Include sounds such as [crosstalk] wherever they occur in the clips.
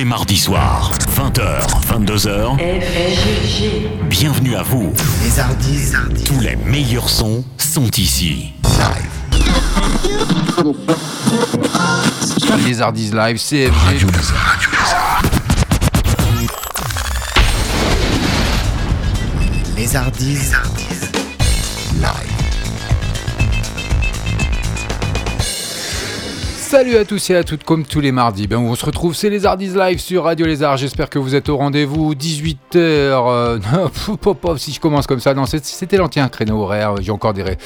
les mardis soirs, 20h, 22h. Bienvenue à vous. Les Hardis. Tous les meilleurs sons sont ici. Les Hardis Live, CFG. Les Hardis. Live. Salut à tous et à toutes, comme tous les mardis. Ben, on se retrouve, c'est les Hardis Live sur Radio Lézard. J'espère que vous êtes au rendez-vous. 18h. Euh, [laughs] si je commence comme ça, non, c'était l'ancien créneau horaire. J'ai encore des,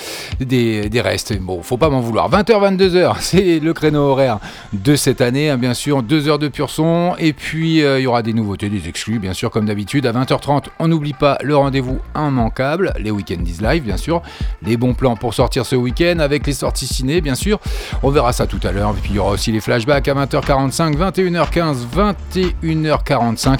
des, des, restes. Bon, faut pas m'en vouloir. 20h, 22h, [laughs] c'est le créneau horaire de cette année, hein, bien sûr. 2 heures de pur son. Et puis, euh, il y aura des nouveautés, des exclus, bien sûr, comme d'habitude. À 20h30, on n'oublie pas le rendez-vous immanquable. Les Weekendis Live, bien sûr. Les bons plans pour sortir ce week-end avec les sorties ciné, bien sûr. On verra ça tout à l'heure. Et puis il y aura aussi les flashbacks à 20h45, 21h15, 21h45.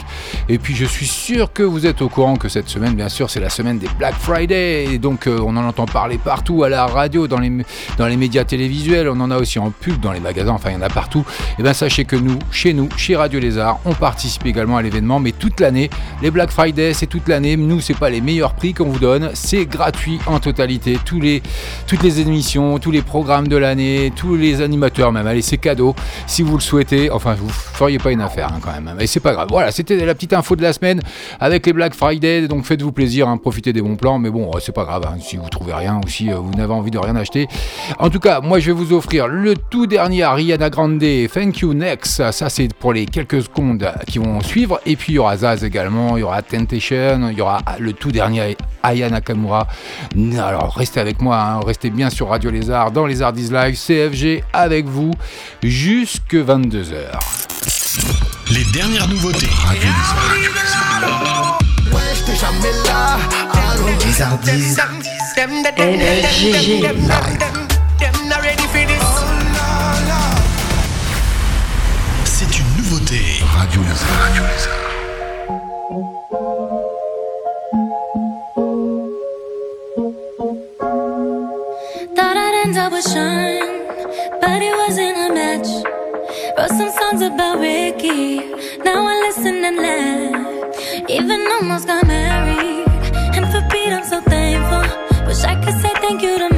Et puis je suis sûr que vous êtes au courant que cette semaine, bien sûr, c'est la semaine des Black Friday. Et donc euh, on en entend parler partout, à la radio, dans les, dans les médias télévisuels, on en a aussi en pub, dans les magasins, enfin il y en a partout. Et bien sachez que nous, chez nous, chez Radio Lézard, on participe également à l'événement, mais toute l'année. Les Black Friday, c'est toute l'année. Nous, c'est pas les meilleurs prix qu'on vous donne, c'est gratuit en totalité. Tous les, toutes les émissions, tous les programmes de l'année, tous les animateurs même allez, c'est cadeau. Si vous le souhaitez, enfin, vous feriez pas une affaire hein, quand même. Mais c'est pas grave. Voilà, c'était la petite info de la semaine avec les Black Friday. Donc faites-vous plaisir, hein, profitez des bons plans. Mais bon, c'est pas grave hein, si vous trouvez rien ou si euh, vous n'avez envie de rien acheter. En tout cas, moi, je vais vous offrir le tout dernier Ariana Grande. Thank you next. Ça, c'est pour les quelques secondes qui vont suivre. Et puis il y aura Zaz également. Il y aura Temptation. Il y aura le tout dernier Aya Nakamura. Alors restez avec moi, restez bien sur Radio Lézard dans les Arts Live, CFG avec vous jusque 22h. Les dernières nouveautés. Radio C'est une nouveauté. Radio Lézard. but it wasn't a match. Wrote some songs about Ricky, now I listen and laugh. Even almost got married, and for Pete I'm so thankful. Wish I could say thank you to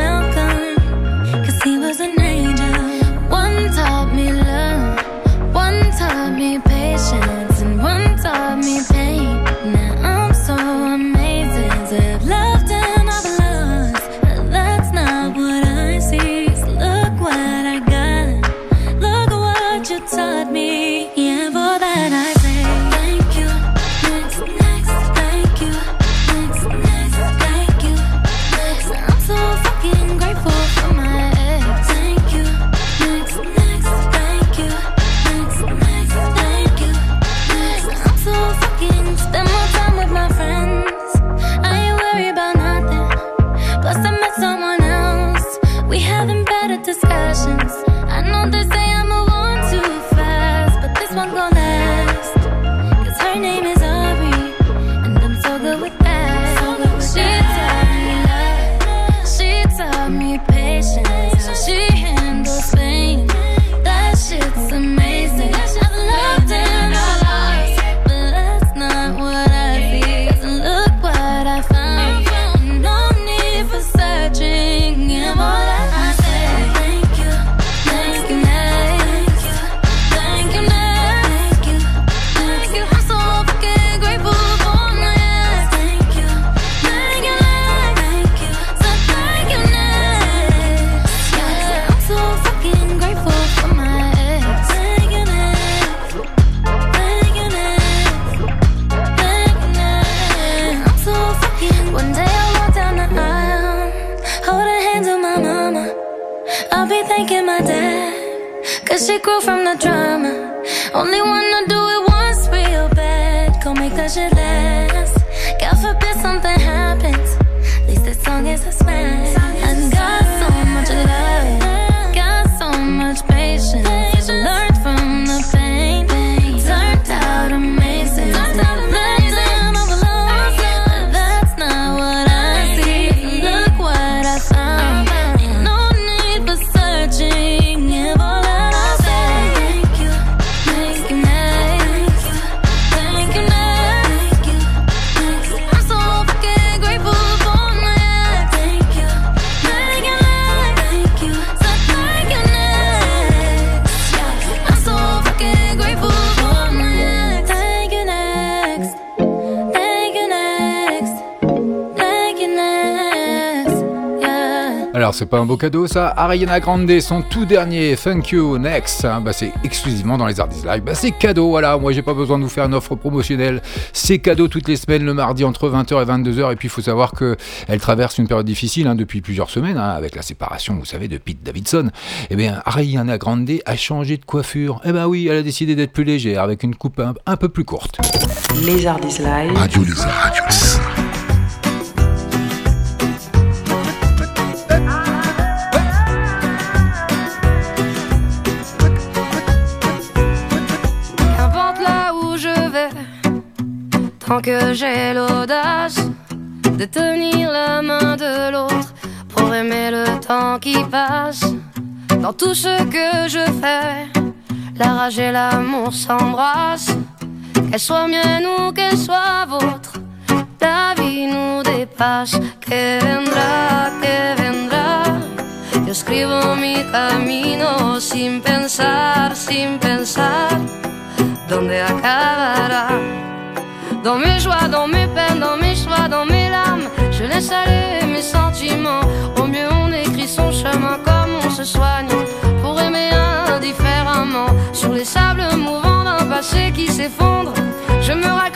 c'est pas un beau cadeau ça Ariana Grande, son tout dernier Thank You Next, hein, bah, c'est exclusivement dans les Artistes Live. Bah, c'est cadeau, voilà, moi j'ai pas besoin de vous faire une offre promotionnelle. C'est cadeau toutes les semaines, le mardi entre 20h et 22h. Et puis il faut savoir qu'elle traverse une période difficile hein, depuis plusieurs semaines, hein, avec la séparation, vous savez, de Pete Davidson. Eh bien, Ariana Grande a changé de coiffure. Eh ben oui, elle a décidé d'être plus légère, avec une coupe un, peu plus courte. Les Artistes Live. Radio Tant Dans tout ce que je fais, la rage et l'amour s'embrassent. Qu'elle soit mienne ou qu'elle soit vôtre, la vie nous dépasse. Que vendrá, que vendrá. Yo escribo mi camino sin pensar, sin pensar dónde acabará? Dans mes joies, dans mes peines, dans mes choix, dans mes larmes, je laisse aller mes sentiments. Au mieux, on écrit son chemin comme pour aimer indifféremment. Sur les sables mouvants d'un passé qui s'effondre, je me raccroche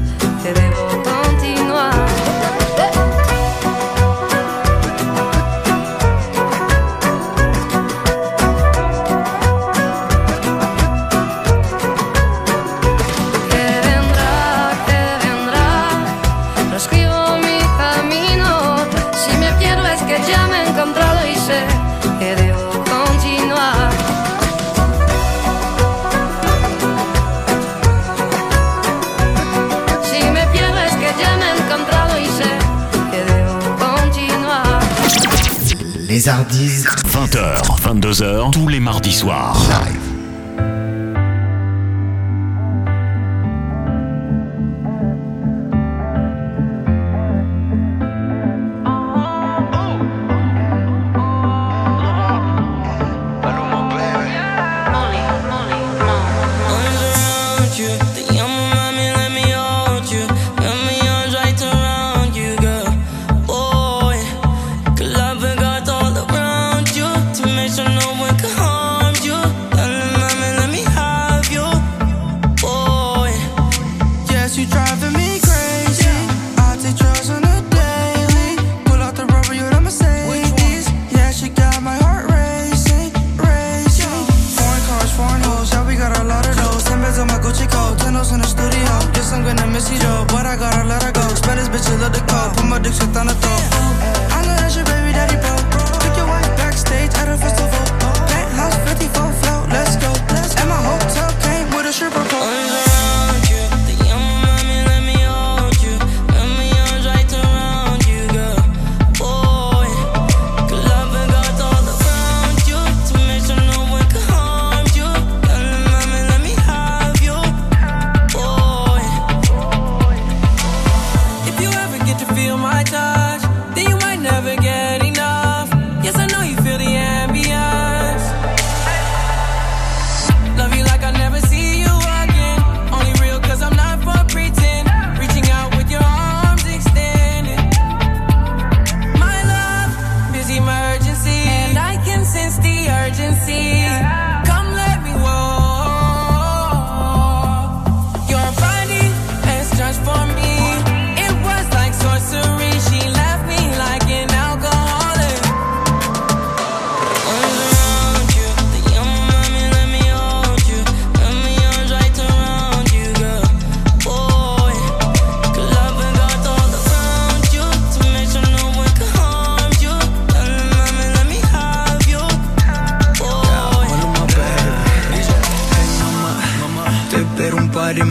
Les Hardis. 20h, 22h, tous les mardis soirs.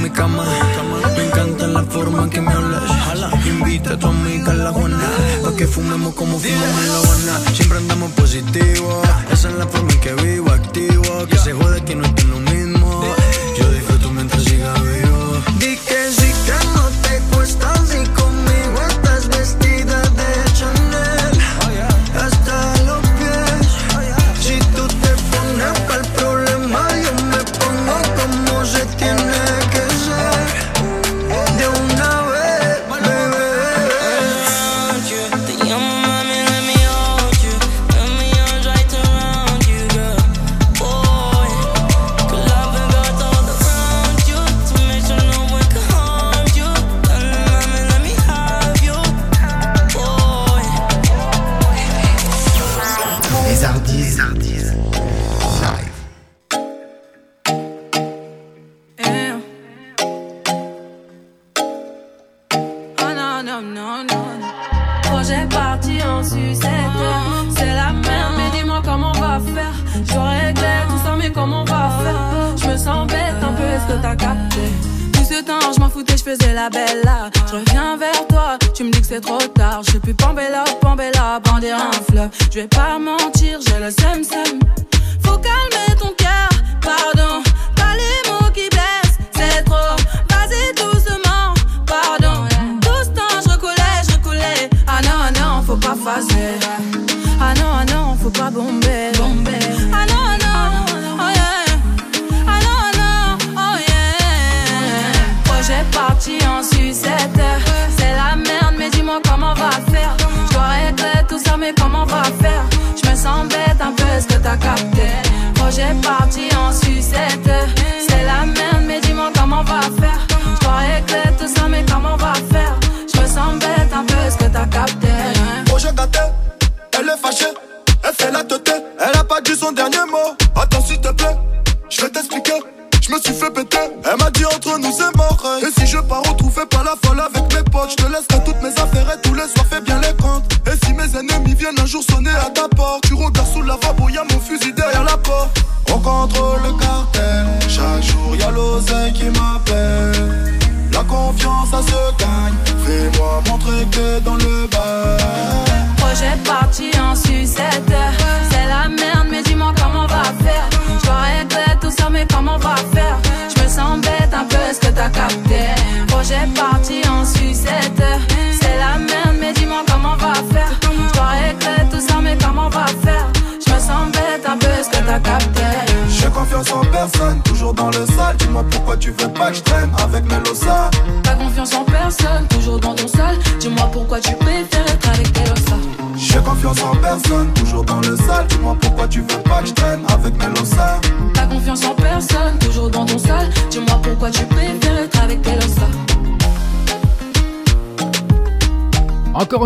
mi cama. Me encanta la forma en que me hablas. Invita a tu amiga la Juana. Pa' que fumemos como fumamos en la Habana. Siempre andamos positivos. Esa es la forma en que vivo activo. Que se jode que no estoy lo mismo. Yo disfruto mientras siga vivo.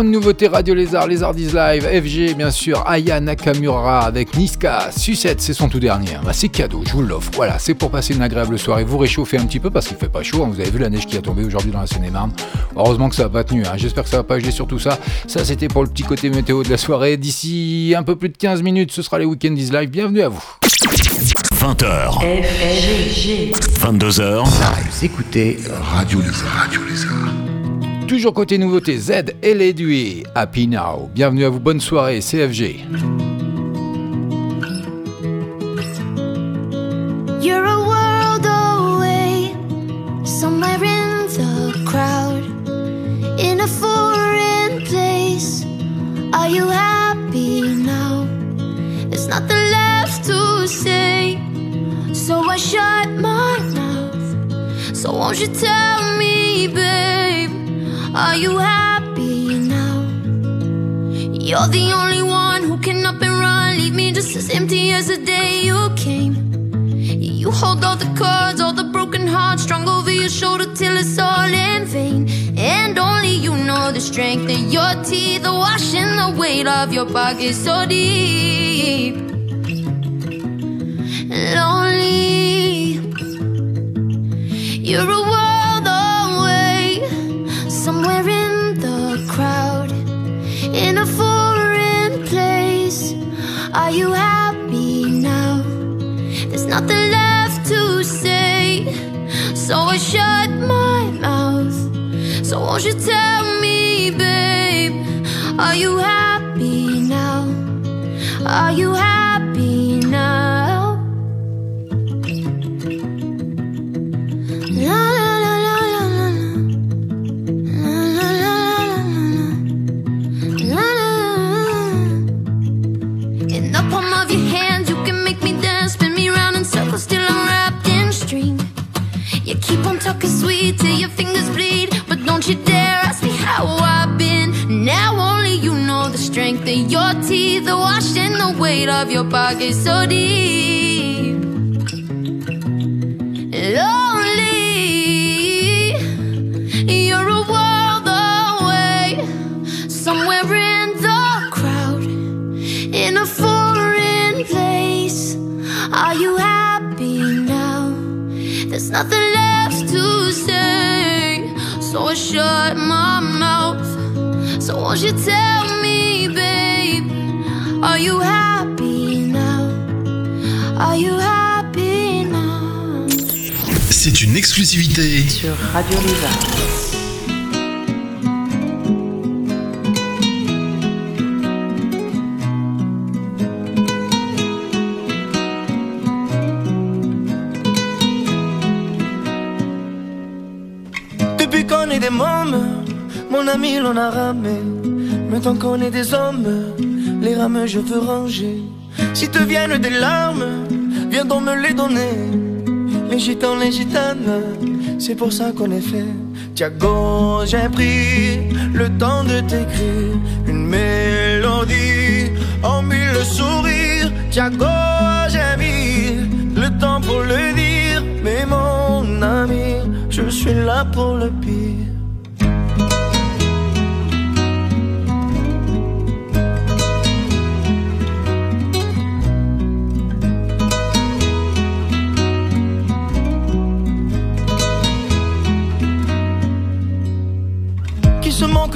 Une nouveauté Radio Lézard, Lézardise Live, FG bien sûr, Aya Nakamura avec Niska, Sucette, c'est son tout dernier. Bah, c'est cadeau, je vous l'offre. Voilà, c'est pour passer une agréable soirée, vous réchauffez un petit peu parce qu'il fait pas chaud. Hein. Vous avez vu la neige qui a tombé aujourd'hui dans la Seine-et-Marne. Heureusement que ça n'a pas tenu. Hein. J'espère que ça va pas geler sur tout ça. Ça, c'était pour le petit côté météo de la soirée. D'ici un peu plus de 15 minutes, ce sera les Weekend is Live. Bienvenue à vous. 20h. 22h. Écoutez Radio Lézard. Radio Lézard. Toujours côté nouveauté, Z et les Happy Now. Bienvenue à vous, bonne soirée, CFG. your teeth are washing the weight of your pockets so deep. Lonely, you're a world away, somewhere in the crowd, in a foreign place. Are you happy now? There's nothing left to say, so I shut my mouth. So won't you tell? Are you happy now? La la la la la la la la la la la la In the palm of your hands, you can make me dance, spin me round in circles till I'm wrapped in string. You keep on talking sweet till your fingers bleed, but don't you dare ask me how I've been. Now only you know the strength of your teeth are washed in the weight of your pockets so deep. Lonely, you're a world away, somewhere in the crowd, in a foreign place. Are you happy now? There's nothing left to say, so I shut my mouth. So won't you tell me, are you happy now? Are you happy now? C'est une exclusivité sur Radio Lézard. Depuis qu'on est des mômes, mon ami l'on a ramé. Maintenant qu'on est des hommes, les rames je veux ranger. Si te viennent des larmes, viens donc me les donner. Les gitans, les gitanes, c'est pour ça qu'on est fait. Tiago, j'ai pris le temps de t'écrire une mélodie en mille sourires. Tiago, j'ai mis le temps pour le dire, mais mon ami, je suis là pour le pire.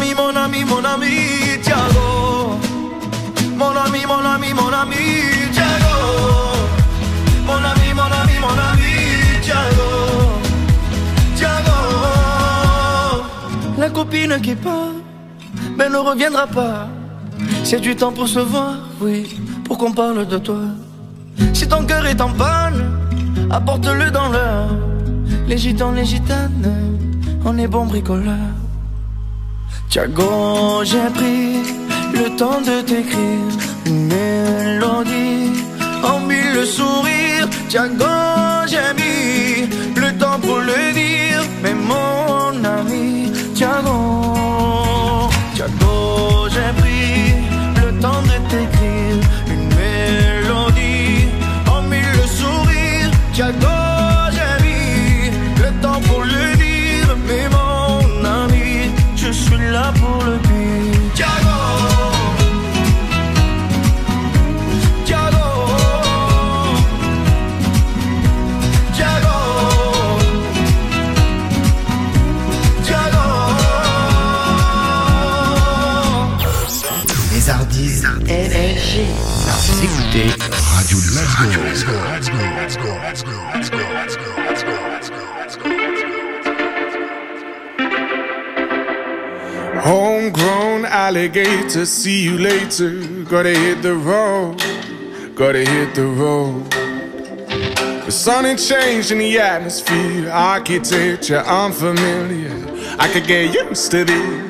ami, mon ami, mon ami, Tiago. Mon ami, mon ami, mon ami, Tiago. Mon ami, mon ami, mon ami, Tiago. Tiago. La copine qui part, ben ne reviendra pas. C'est du temps pour se voir, oui, pour qu'on parle de toi. Si ton cœur est en panne, apporte-le dans l'heure. Les gitans, les gitanes, on est bons bricoleurs. Tiago, j'ai pris le temps de t'écrire une mélodie en mille sourires. Tiago, j'ai mis le temps pour le dire, mais mon ami, Tiago, Tiago, j'ai pris le temps de t'écrire une mélodie en mille sourires. Tiago, écoutez Radio Homegrown alligator, see you later. Gotta hit the road, gotta hit the road. The sun ain't changed in the atmosphere, architecture unfamiliar. I could get used to this.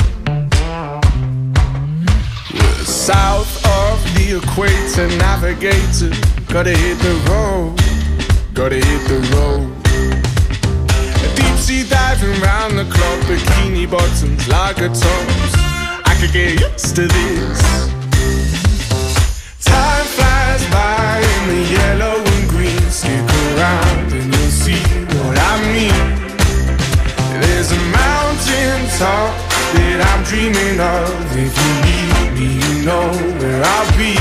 South of the equator, navigator. Gotta hit the road, gotta hit the road. Deep sea diving round the clock, bikini bottoms, lager tops. I could get used to this. Time flies by in the yellow and green. Stick around and you'll see what I mean. There's a mountain top that I'm dreaming of. If you me, you know where I'll be.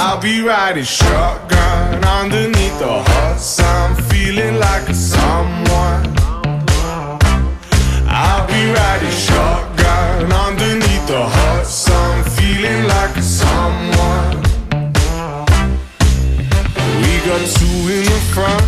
I'll be riding shotgun underneath the hot sun, feeling like a someone. I'll be riding shotgun underneath the hot sun, feeling like a someone. We got two in the front,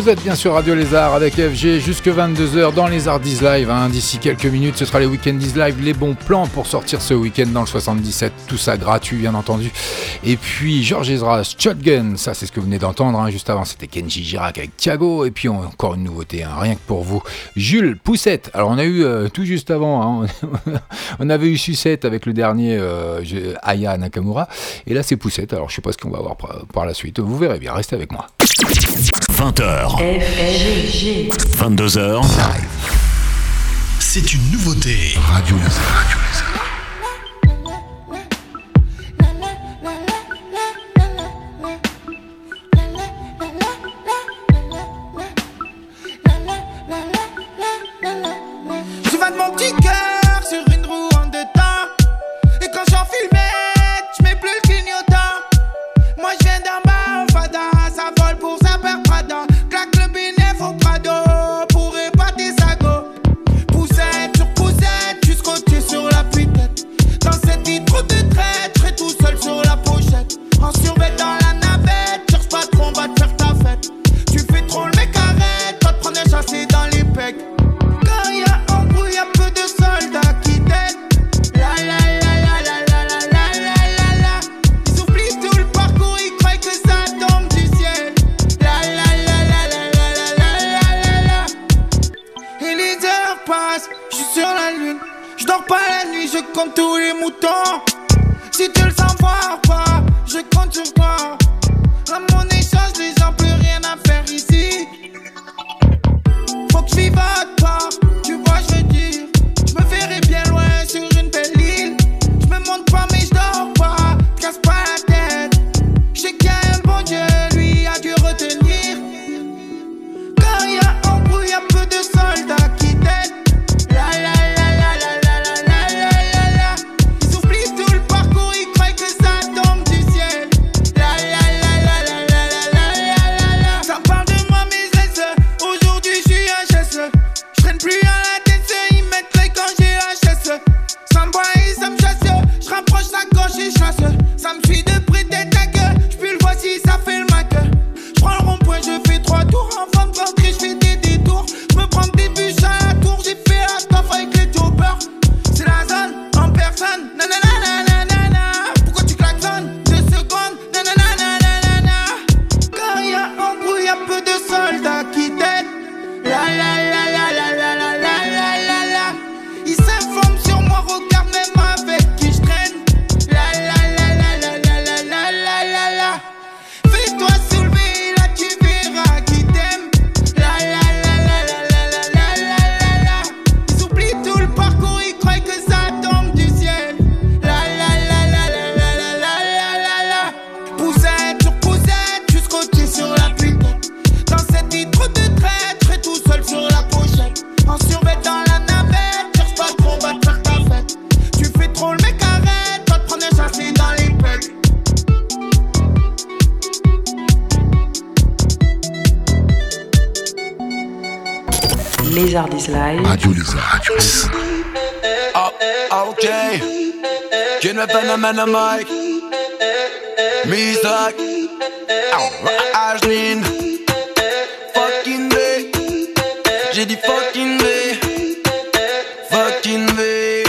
Vous êtes bien sur Radio Lézard avec FG jusque 22h dans les Hardis Live. hein. D'ici quelques minutes, ce sera les Weekendis Live, les bons plans pour sortir ce week-end dans le 77. Tout ça gratuit, bien entendu. Et puis Georges Ezra, Shotgun, ça c'est ce que vous venez d'entendre. hein. Juste avant, c'était Kenji Girac avec Thiago. Et puis encore une nouveauté, hein, rien que pour vous. Jules Poussette. Alors on a eu euh, tout juste avant, [laughs] on avait eu Sucette avec le dernier euh, Aya Nakamura. Et là c'est Poussette. Alors je sais pas ce qu'on va voir par, par la suite. Vous verrez bien, restez avec moi. 20h, FG. 22h, C'est une nouveauté. Radio Lézard. Qui ne fait la Mike? Misak. Fucking V. J'ai dit fucking V. Fucking V.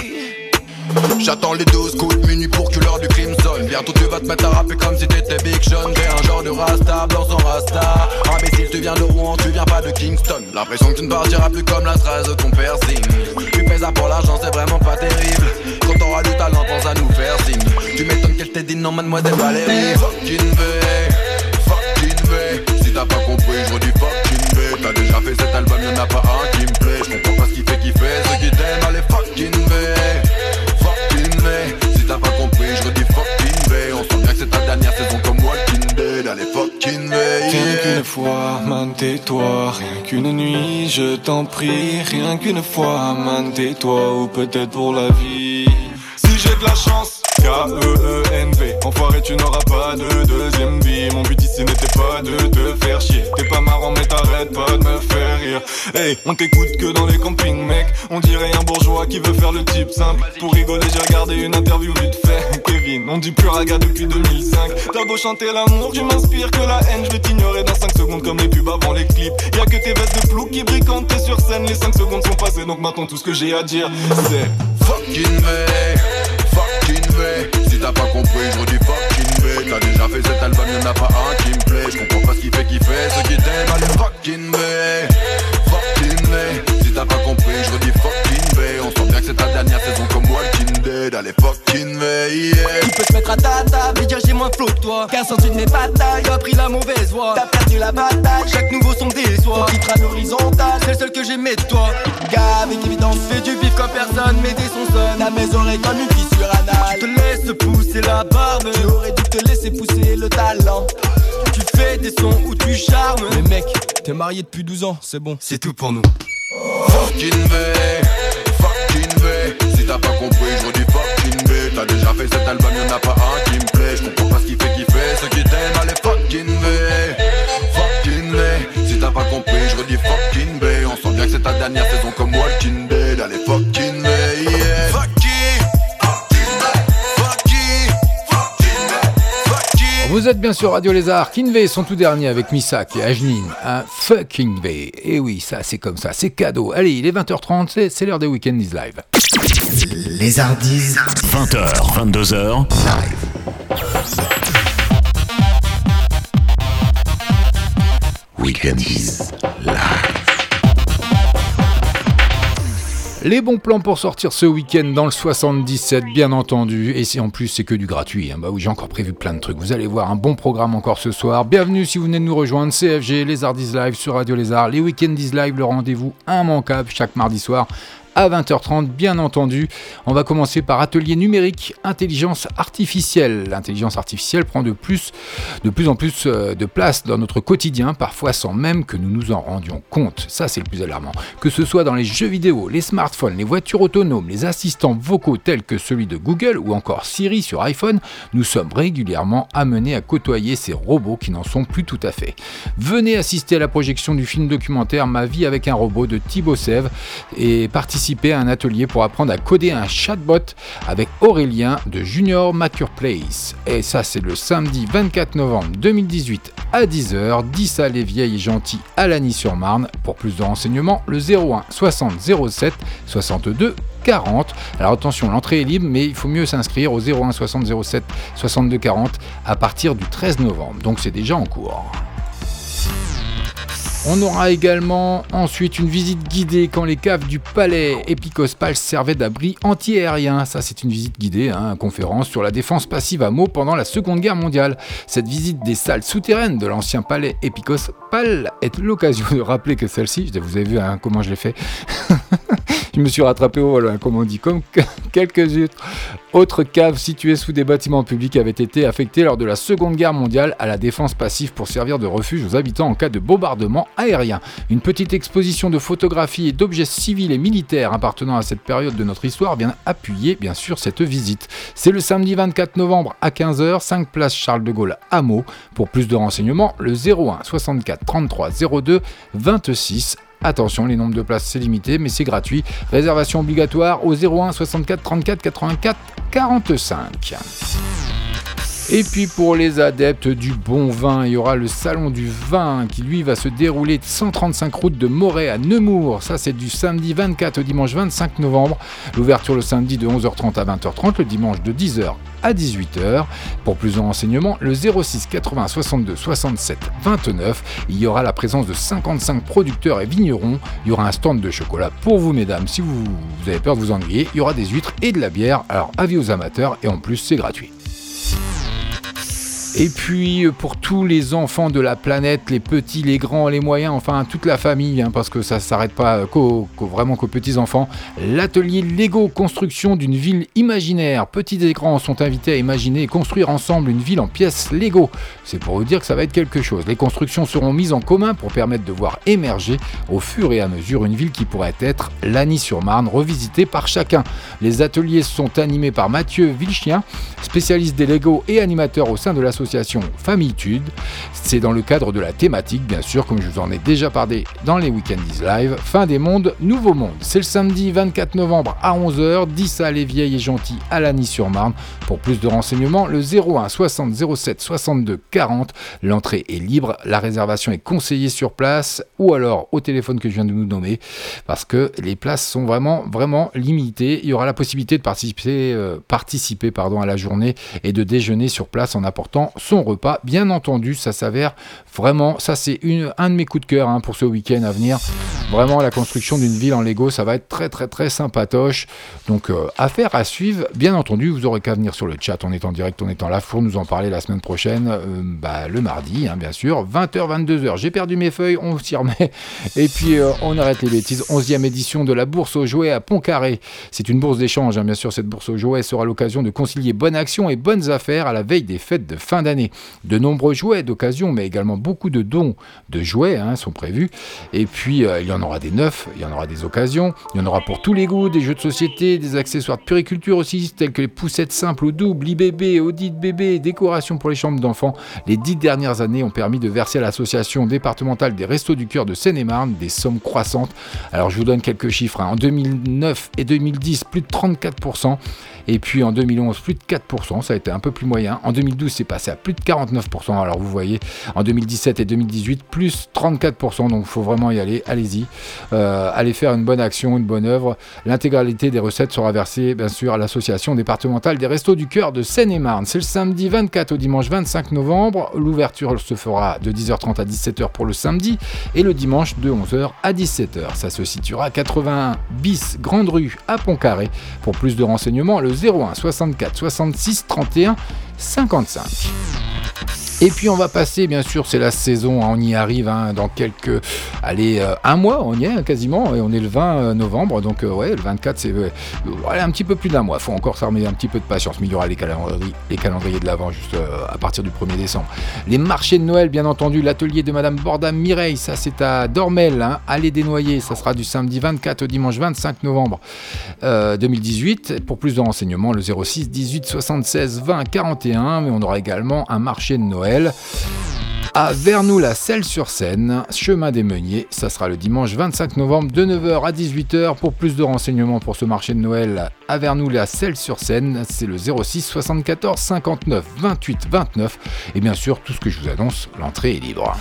J'attends les 12 coups de minuit pour que du crime sonne. Bientôt tu vas te mettre à rapper comme si t'étais Big Sean. T'es un genre de rasta, blanc sans rasta. Imbécile, tu viens de Rouen, tu viens pas de Kingston. L'impression que tu ne partiras plus comme la trace de ton piercing. Tu fais ça pour l'argent, c'est vraiment pas terrible. À nous faire signe. Tu m'étonnes qu'elle t'ait dit non, mademoiselle Valérie. Fucking V, fucking V. Si t'as pas compris, je redis fucking V. T'as déjà fait cet album, y'en a pas un qui me plaît. Je comprends pas ce qui fait kiffer ceux qui t'aiment, allez fucking V. Fucking V. Si t'as pas compris, je redis fucking V. On sent bien que c'est ta dernière saison comme Walking Dead, allez fucking V. Rien qu'une fois, man, tais-toi. Rien qu'une nuit, je t'en prie. Rien qu'une fois, man, tais-toi. Ou peut-être pour la vie. La chance. K-E-E-N-V Enfoiré tu n'auras pas de deuxième vie. Mon but ici n'était pas de te faire chier. T'es pas marrant mais t'arrêtes pas de me faire rire. Hey, on t'écoute que dans les campings mec. On dirait un bourgeois qui veut faire le type simple. Pour rigoler j'ai regardé une interview vite fait. [laughs] Kevin, on dit plus raga depuis 2005 T'as beau chanter l'amour, tu m'inspires que la haine. Je vais t'ignorer dans 5 secondes comme les pubs avant les clips. Y'a que tes vestes de flou qui brillent quand t'es sur scène. Les 5 secondes sont passées donc maintenant tout ce que j'ai à dire c'est Fucking. Si t'as pas compris, je redis fucking V. T'as déjà fait cet album, y'en a pas un qui me plaît. Je comprends pas ce qui fait kiffer ceux qui t'aiment, allez fucking V, fucking V. Si t'as pas compris, je redis fucking V. On sent bien que c'est ta dernière saison comme Walking Dead, allez fucking V, yeah. Tu peux te mettre à ta table et dire j'ai moins flow que toi Qu'un senti de mes batailles a pris la mauvaise voie T'as perdu la bataille, chaque nouveau son déçoit Ton titre à l'horizontale, c'est le seul que j'aimais de toi Gars avec évidence fais du vif comme personne Mais des sons sonnent à mes oreilles comme une fissure anale la barbe Tu aurais dû te laisser pousser le talent Tu fais des sons où tu charmes Mais mec, t'es marié depuis 12 ans, c'est bon, c'est tout pour nous Fucking V, fucking V. Si t'as pas compris, je redis fucking V. T'as déjà fait cet album, y'en a pas un qui me plaît. Je comprends pas ce qui fait kiffer ceux qui t'aiment, allez fucking V, fucking V. Si t'as pas compris, je redis fucking V. On sent bien que c'est ta dernière saison comme Walking Vous êtes bien sur Radio Lézard, Kinvey son tout dernier avec Misak et Ajnin, un fucking V. Et oui, ça c'est comme ça, c'est cadeau. Allez, il est 20h30, c'est- c'est l'heure des Weekend is Live. Lézardise 20h, 22h, Weekendies Les bons plans pour sortir ce week-end dans le 77, bien entendu. Et si en plus c'est que du gratuit, hein. bah oui, j'ai encore prévu plein de trucs. Vous allez voir un bon programme encore ce soir. Bienvenue si vous venez de nous rejoindre. CFG, Lézard is Live sur Radio Lézard. Les Weekend is Live, le rendez-vous immanquable chaque mardi soir à 20h30, bien entendu. On va commencer par atelier numérique, intelligence artificielle. L'intelligence artificielle prend de plus, en plus euh, de place dans notre quotidien, parfois sans même que nous nous en rendions compte. Ça, c'est le plus alarmant. Que ce soit dans les jeux vidéo, les smartphones, les voitures autonomes, les assistants vocaux tels que celui de Google ou encore Siri sur iPhone, nous sommes régulièrement amenés à côtoyer ces robots qui n'en sont plus tout à fait. Venez assister à la projection du film documentaire Ma vie avec un robot de Thibaut Sèvres et participer à un atelier pour apprendre à coder un chatbot avec Aurélien de Junior Mature Place. Et ça, c'est le samedi 24 novembre 2018 à 10h, 10 à les vieilles et gentilles à Lagny-sur-Marne. Pour plus de renseignements, le 01 60 07 62 40. Alors attention, l'entrée est libre, mais il faut mieux s'inscrire au 01 60 07 62 40 à partir du 13 novembre. Donc c'est déjà en cours. On aura également ensuite une visite guidée quand les caves du palais épiscopal servaient d'abri anti-aérien. Ça, c'est une visite guidée, hein, conférence sur la défense passive à Meaux pendant la Seconde Guerre mondiale. Cette visite des salles souterraines de l'ancien palais épiscopal est l'occasion de rappeler que celle-ci, vous avez vu hein, comment je l'ai fait [laughs] je me suis rattrapé au vol, hein, comme on dit, comme que- quelques autres, autres caves situées sous des bâtiments publics avaient été affectées lors de la Seconde Guerre mondiale à la défense passive pour servir de refuge aux habitants en cas de bombardement aérien. Une petite exposition de photographies et d'objets civils et militaires appartenant à cette période de notre histoire vient appuyer bien sûr cette visite. C'est le samedi 24 novembre à 15h, 5 place Charles de Gaulle à Meaux. Pour plus de renseignements, le 01 64 33 02 26 Attention, les nombres de places c'est limité, mais c'est gratuit. Réservation obligatoire au 01 64 34 84 45. Et puis pour les adeptes du bon vin, il y aura le salon du vin qui lui va se dérouler de 135 routes de Moret à Nemours. Ça c'est du samedi 24 au dimanche 25 novembre. L'ouverture le samedi de 11h30 à 20h30, le dimanche de 10h à 18h. Pour plus de renseignements, le 06 80 62 67 29. Il y aura la présence de 55 producteurs et vignerons. Il y aura un stand de chocolat pour vous mesdames si vous, vous avez peur de vous ennuyer. Il y aura des huîtres et de la bière. Alors avis aux amateurs et en plus c'est gratuit. Et puis euh, pour tous les enfants de la planète, les petits, les grands, les moyens, enfin toute la famille, hein, parce que ça s'arrête pas vraiment qu'aux petits enfants, l'atelier Lego construction d'une ville imaginaire. Petits et grands sont invités à imaginer et construire ensemble une ville en pièces Lego. C'est pour vous dire que ça va être quelque chose. Les constructions seront mises en commun pour permettre de voir émerger au fur et à mesure une ville qui pourrait être Lagny-sur-Marne, revisitée par chacun. Les ateliers sont animés par Mathieu Vilchien, spécialiste des Lego et animateur au sein de l'association Famitude. C'est dans le cadre de la thématique, bien sûr, comme je vous en ai déjà parlé dans les Weekendies Live, fin des mondes, nouveau monde. C'est le samedi 24 novembre à 11h, 10 à les vieilles et gentilles à Lagny-sur-Marne. Pour plus de renseignements, le 01 60 07 62 40. L'entrée est libre, la réservation est conseillée sur place ou alors au téléphone que je viens de nous nommer parce que les places sont vraiment vraiment limitées. Il y aura la possibilité de participer, euh, participer pardon, à la journée et de déjeuner sur place en apportant son repas. Bien entendu, ça s'avère vraiment, ça c'est un de mes coups de cœur hein, pour ce week-end à venir. Vraiment, la construction d'une ville en Lego, ça va être très très très sympatoche. Donc, euh, affaire à suivre. Bien entendu, vous aurez qu'à venir sur le chat. On est en direct, on est en là pour nous en parler la semaine prochaine, euh, bah, le mardi, hein, bien sûr, 20h, 22h. J'ai perdu mes feuilles, on s'y remet. [laughs] Et puis, euh, on arrête les bêtises. 11e édition de la bourse aux jouets à Pontcarré. C'est une bourse d'échange, hein, bien sûr. Cette bourse aux jouets sera l'occasion de concilier bonne action et bonnes affaires à la veille des fêtes de fin d'année. De nombreux jouets d'occasion, mais également beaucoup de dons de jouets hein, sont prévus. Et puis, euh, il y en aura des neufs, il y en aura des occasions, il y en aura pour tous les goûts, des jeux de société, des accessoires de puriculture aussi, tels que les poussettes simples ou doubles, IBB, Audit bébé, décorations pour les chambres d'enfants. Les dix dernières années ont permis de verser à l'association départementale des Restos du Cœur de Seine-et-Marne des sommes croissantes. Alors, je vous donne quelques chiffres. hein. En 2009 et 2010, plus de 34%. Et puis en 2011, plus de 4%, ça a été un peu plus moyen. En 2012, c'est passé à plus de 49%. Alors vous voyez, en 2017 et 2018, plus 34%. Donc il faut vraiment y aller. Allez-y. Euh, allez faire une bonne action, une bonne œuvre. L'intégralité des recettes sera versée, bien sûr, à l'association départementale des Restos du Cœur de Seine-et-Marne. C'est le samedi 24 au dimanche 25 novembre. L'ouverture se fera de 10h30 à 17h pour le samedi et le dimanche de 11h à 17h. Ça se situera à 81 bis Grande Rue à Pontcarré. Pour plus de renseignements, le 01 64 66 31 55. Et puis on va passer, bien sûr, c'est la saison, hein, on y arrive hein, dans quelques, allez, euh, un mois, on y est hein, quasiment, et on est le 20 novembre, donc euh, ouais, le 24, c'est euh, un petit peu plus d'un mois. faut encore s'armer un petit peu de patience, mais il y aura les calendriers, les calendriers de l'avant juste euh, à partir du 1er décembre. Les marchés de Noël, bien entendu, l'atelier de Madame Bordam Mireille, ça c'est à Dormel, hein, allée des Noyers, ça sera du samedi 24 au dimanche 25 novembre euh, 2018. Pour plus de renseignements, le 06 18 76 20 41, mais on aura également un marché de Noël à Vernoux-la-Selle-sur-Seine, chemin des Meuniers. Ça sera le dimanche 25 novembre de 9h à 18h. Pour plus de renseignements pour ce marché de Noël à Vernoux-la-Selle-sur-Seine, c'est le 06 74 59 28 29. Et bien sûr, tout ce que je vous annonce, l'entrée est libre.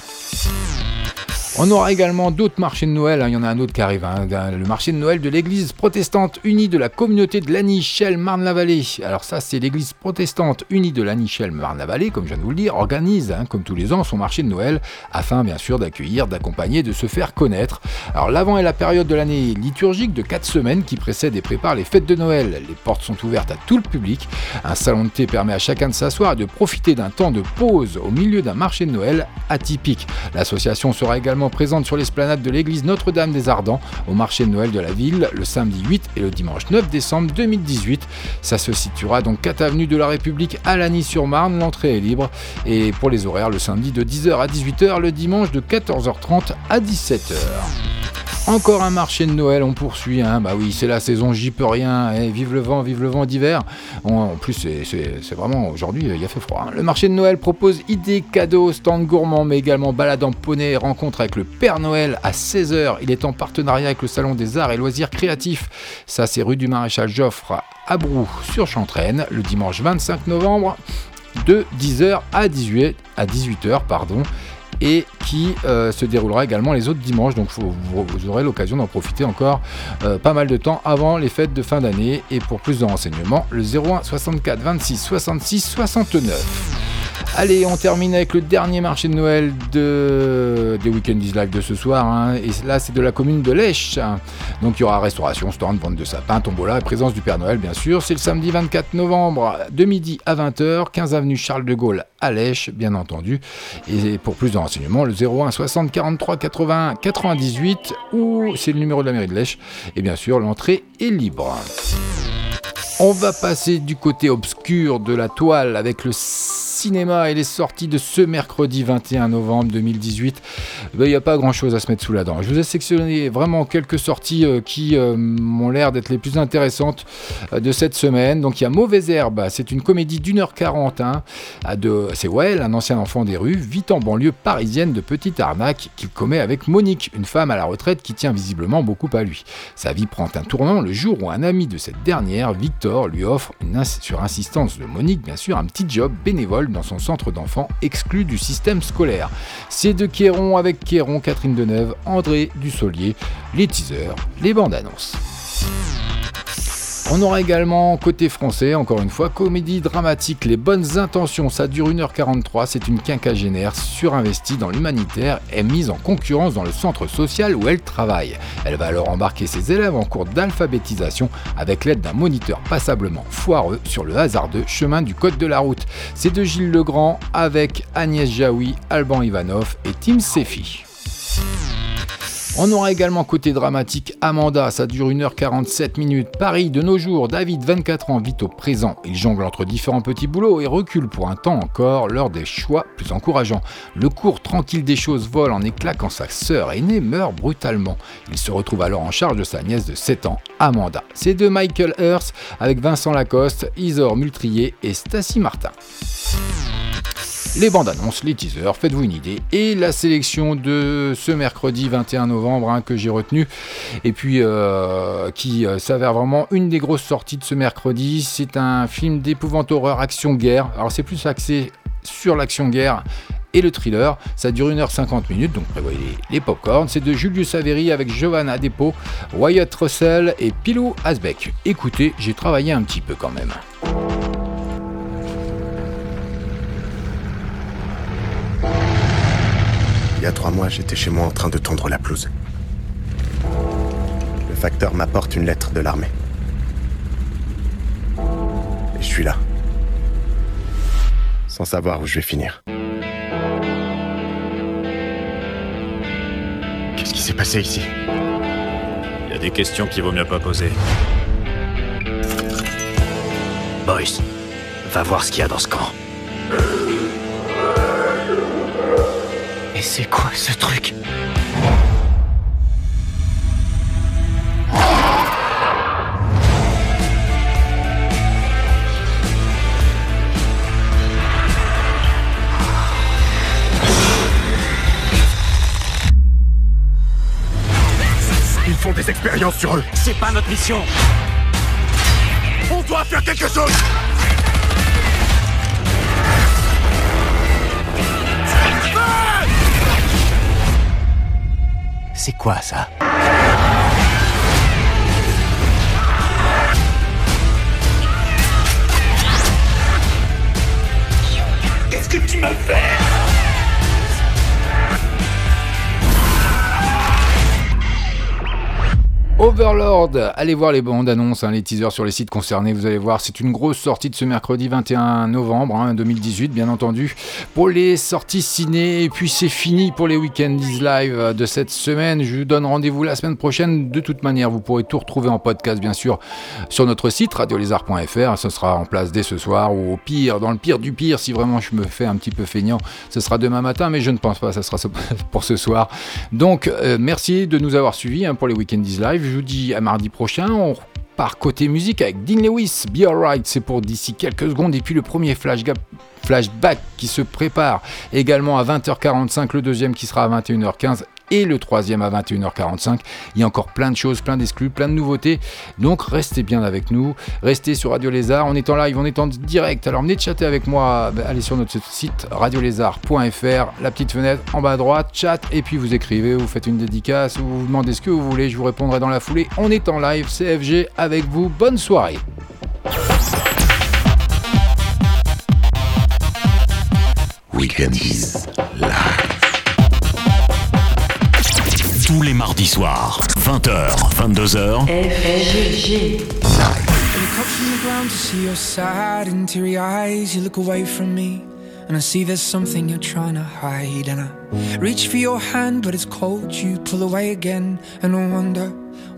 On aura également d'autres marchés de Noël, hein. il y en a un autre qui arrive, hein. le marché de Noël de l'église protestante unie de la communauté de Lanichel Marne-la-Vallée. Alors ça c'est l'église protestante unie de Lanichel Marne-la-Vallée, comme je viens de vous le dire, organise, hein, comme tous les ans, son marché de Noël, afin bien sûr d'accueillir, d'accompagner, de se faire connaître. Alors l'avant est la période de l'année liturgique de 4 semaines qui précède et prépare les fêtes de Noël. Les portes sont ouvertes à tout le public, un salon de thé permet à chacun de s'asseoir et de profiter d'un temps de pause au milieu d'un marché de Noël atypique. L'association sera également présente sur l'esplanade de l'église Notre-Dame des Ardents au marché de Noël de la ville le samedi 8 et le dimanche 9 décembre 2018. Ça se situera donc 4 avenue de la République à Lagny-sur-Marne. L'entrée est libre et pour les horaires le samedi de 10h à 18h, le dimanche de 14h30 à 17h. Encore un marché de Noël, on poursuit. Hein. Bah oui, c'est la saison, j'y peux rien. Eh, vive le vent, vive le vent d'hiver. En plus, c'est- vraiment aujourd'hui, il a fait froid. hein. Le marché de Noël propose idées, cadeaux, stand gourmands, mais également balade en poney, rencontre avec le Père Noël à 16h. Il est en partenariat avec le Salon des Arts et Loisirs Créatifs. Ça, c'est rue du Maréchal Joffre à Brou sur Chantraine, le dimanche 25 novembre de 10h à 18 à 18h pardon et qui euh, se déroulera également les autres dimanches. Donc vous aurez l'occasion d'en profiter encore euh, pas mal de temps avant les fêtes de fin d'année. Et pour plus de renseignements, le 01 64 26 66 69. Allez, on termine avec le dernier marché de Noël de, des Weekend is Live de ce soir. hein. Et là, c'est de la commune de Lèche. Donc il y aura restauration, stand, vente de sapins, tombola présence du Père Noël, bien sûr. C'est le samedi 24 novembre, de midi à 20h, 15 avenue Charles de Gaulle à Lèche, bien entendu. Et pour plus de renseignements, le 01 60 43 80 98 ou c'est le numéro de la mairie de Lèche. Et bien sûr, l'entrée est libre. On va passer du côté obscur de la toile avec le cinéma et les sorties de ce mercredi 21 novembre 2018. Ben, Il n'y a pas grand chose à se mettre sous la dent. Je vous ai sectionné vraiment quelques sorties euh, qui euh, m'ont l'air d'être les plus intéressantes euh, de cette semaine. Donc il y a Mauvaise Herbe, c'est une comédie d'une heure quarante. hein, c'est Well, un ancien enfant des rues, vit en banlieue parisienne de petite arnaque qu'il commet avec Monique, une femme à la retraite qui tient visiblement beaucoup à lui. Sa vie prend un tournant le jour où un ami de cette dernière, Victor, lui offre, sur insistance de Monique bien sûr, un petit job bénévole dans son centre d'enfants exclu du système scolaire. C'est de Quéron avec Quéron, Catherine Deneuve, André Dussolier, les teasers, les bandes annonces. On aura également côté français, encore une fois, comédie dramatique Les Bonnes Intentions, ça dure 1h43, c'est une quinquagénaire surinvestie dans l'humanitaire et mise en concurrence dans le centre social où elle travaille. Elle va alors embarquer ses élèves en cours d'alphabétisation avec l'aide d'un moniteur passablement foireux sur le hasardeux chemin du code de la route. C'est de Gilles Legrand avec Agnès Jaoui, Alban Ivanov et Tim Sefi. On aura également côté dramatique Amanda, ça dure 1h47 minutes. Paris, de nos jours, David, 24 ans, vit au présent. Il jongle entre différents petits boulots et recule pour un temps encore lors des choix plus encourageants. Le cours tranquille des choses vole en éclats quand sa sœur aînée meurt brutalement. Il se retrouve alors en charge de sa nièce de 7 ans, Amanda. C'est de Michael Hurst avec Vincent Lacoste, Isor Multrier et Stacy Martin. Les bandes annonces, les teasers, faites-vous une idée. Et la sélection de ce mercredi 21 novembre hein, que j'ai retenu et puis euh, qui euh, s'avère vraiment une des grosses sorties de ce mercredi. C'est un film d'épouvante horreur action-guerre. Alors c'est plus axé sur l'action-guerre et le thriller. Ça dure 1h50 minutes, donc prévoyez les, les popcorn. C'est de Julius Avery avec Giovanna Depot, Wyatt Russell et Pilou Asbeck. Écoutez, j'ai travaillé un petit peu quand même. Il y a trois mois, j'étais chez moi en train de tondre la pelouse. Le facteur m'apporte une lettre de l'armée. Et je suis là. Sans savoir où je vais finir. Qu'est-ce qui s'est passé ici? Il y a des questions qu'il vaut mieux pas poser. Boys, va voir ce qu'il y a dans ce camp. Et c'est quoi ce truc Ils font des expériences sur eux. C'est pas notre mission On doit faire quelque chose C'est quoi ça? Qu'est-ce que tu m'as fait? Overlord. Allez voir les bandes annonces, hein, les teasers sur les sites concernés. Vous allez voir, c'est une grosse sortie de ce mercredi 21 novembre hein, 2018, bien entendu, pour les sorties ciné. Et puis c'est fini pour les week-ends live de cette semaine. Je vous donne rendez-vous la semaine prochaine. De toute manière, vous pourrez tout retrouver en podcast, bien sûr, sur notre site radiolézard.fr. Ce sera en place dès ce soir ou au pire, dans le pire du pire, si vraiment je me fais un petit peu feignant, ce sera demain matin, mais je ne pense pas, ça sera [laughs] pour ce soir. Donc, euh, merci de nous avoir suivis hein, pour les Weekend is Live. Je vous dis à mardi prochain. On part côté musique avec Dean Lewis, Be Alright, c'est pour d'ici quelques secondes. Et puis le premier flashback qui se prépare également à 20h45, le deuxième qui sera à 21h15 et le troisième à 21h45. Il y a encore plein de choses, plein d'exclus, plein de nouveautés. Donc restez bien avec nous, restez sur Radio Lézard. On est en live, on est en direct. Alors venez chatter avec moi, bah, allez sur notre site radiolézard.fr, la petite fenêtre en bas à droite, chat, et puis vous écrivez, vous faites une dédicace, ou vous demandez ce que vous voulez, je vous répondrai dans la foulée. On est en live, CFG avec vous. Bonne soirée. Weekend is live. Tous les mardis soirs, 20h, 22h. FFG. Look up from the ground to see your sad and teary eyes. You look away from me, and I see there's something you're trying to hide. And I reach for your hand, but it's cold. You pull away again, and I wonder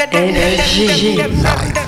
Energy. Life.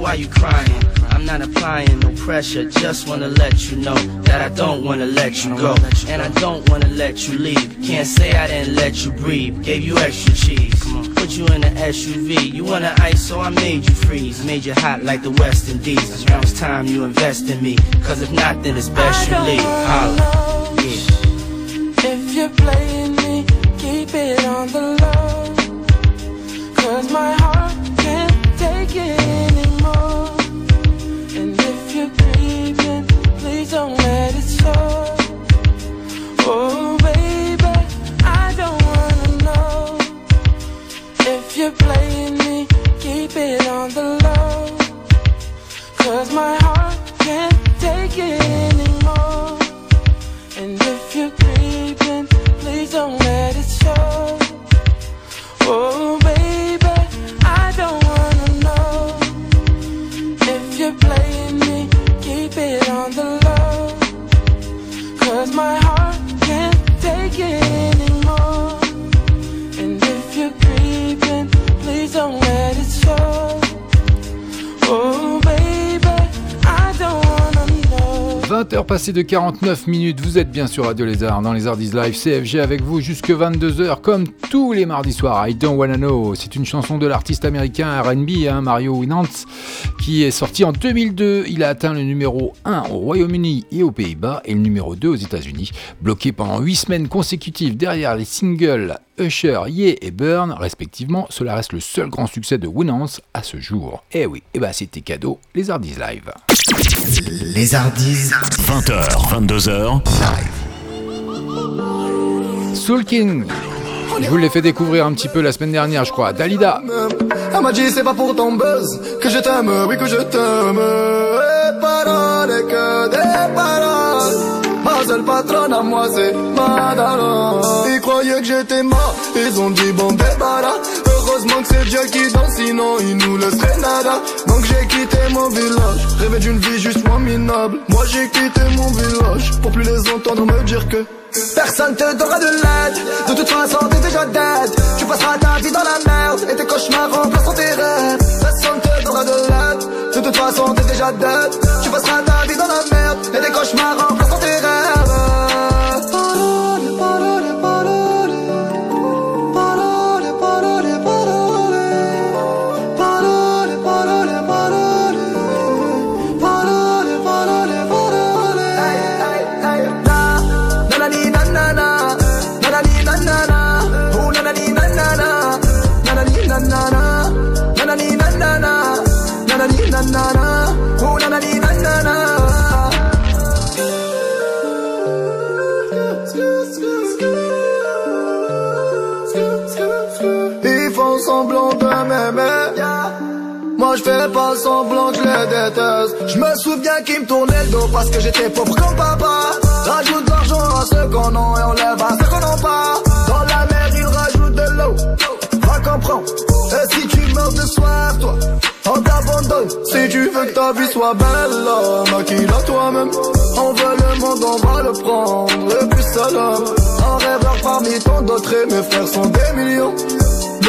Why you crying. I'm not applying no pressure. Just wanna let you know that I don't wanna let you go, and I don't wanna let you leave. Can't say I didn't let you breathe. Gave you extra cheese. Put you in an SUV. You wanna ice, so I made you freeze. Made you hot like the West Indies. Now it's time you invest in me. Cause if not, then it's best you leave. Holla. Yeah. If you're playing me, keep it on the low. 20h passées de 49 minutes, vous êtes bien sur Radio Lézard dans les Hardis Live CFG avec vous jusque 22h comme tous les mardis soirs. I Don't Wanna Know, c'est une chanson de l'artiste américain RB hein, Mario Winans qui est sorti en 2002. Il a atteint le numéro 1 au Royaume-Uni et aux Pays-Bas et le numéro 2 aux États-Unis. Bloqué pendant 8 semaines consécutives derrière les singles Usher, Yeah et Burn respectivement, cela reste le seul grand succès de Winans à ce jour. Eh oui, et bah c'était cadeau, les Hardis Live. Les Hardis. 20h, 22h. Soul King. Je vous l'ai fait découvrir un petit peu la semaine dernière, je crois. Dalida. Elle m'a dit c'est pas pour ton buzz que je t'aime, oui que je t'aime. Et paroles que des paroles. Ma seule patronne à moi c'est Madara. Ils croyaient que j'étais mort, ils ont dit bon débarras. Heureusement que c'est Dieu qui danse, sinon il nous laisserait nada. Donc j'ai quitté mon village, rêvé d'une vie juste moins minable. Moi j'ai quitté mon village pour plus les entendre me dire que Personne te donnera de l'aide. De toute façon t'es déjà dead. Tu passeras ta vie dans la merde. Et tes cauchemars remplaceront tes rêves. Personne te donnera de l'aide. De toute façon t'es déjà dead. Tu passeras ta vie dans la merde. Et tes cauchemars remplaceront Moi je fais pas semblant que je les déteste. Je me souviens qu'ils me tournaient le dos parce que j'étais pauvre comme papa. Rajoute de l'argent à ceux qu'on a et on lève à ceux qu'on n'a pas. Dans la mer, ils rajoutent de l'eau. Va comprendre. Et si tu meurs de soif, toi, on t'abandonne. Si tu veux que ta vie soit belle, maquille-la toi-même. On veut le monde, on va le prendre. Le plus seul homme. Un rêveur parmi tant d'autres et mes frères sont des millions.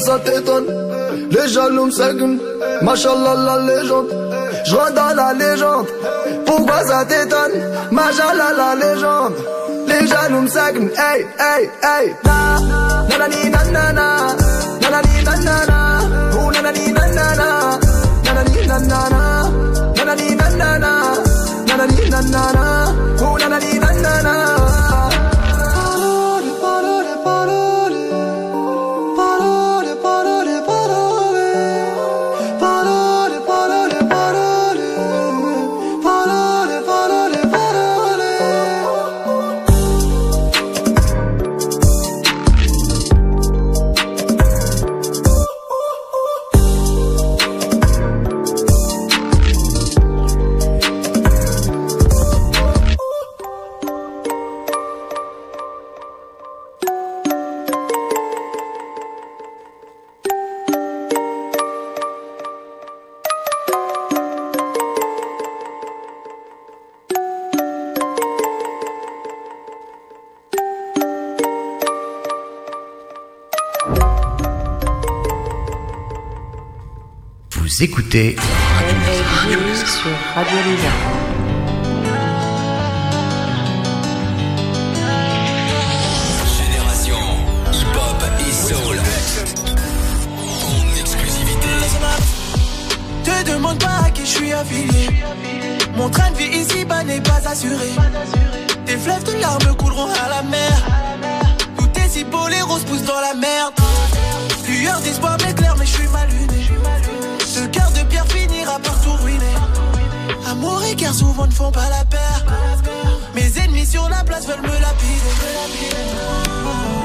Ça t'étonne Les jaloux me seguent Machallah la légende Je dans la légende Pourquoi ça t'étonne Machallah la légende Les jaloux me seguent Hey, hey, hey Na, na, na, ni, na, na, na Na, na, ni, na, na, na Oh, na, na, ni, na, na, na Na, na, ni, na, na, na Na, na, ni, na, na, na Na, na, ni, na, na, na Oh, na, na, ni, na, na, na Vous écoutez FFG sur Radio Lézard. Génération hip-hop et soul. En exclusivité. Te demande pas à qui je suis affilié. Mon train de vie ici-bas n'est pas assuré. Tes fleuves de larmes couleront à la mer. Tout est si beau, les roses poussent dans la merde. Lueur d'espoir m'éclaire, mais je suis mal luné. Ce cœur de pierre finira par tout ruiner. Amour et guerre souvent ne font pas la paire. Mes ennemis sur la place veulent me lapider.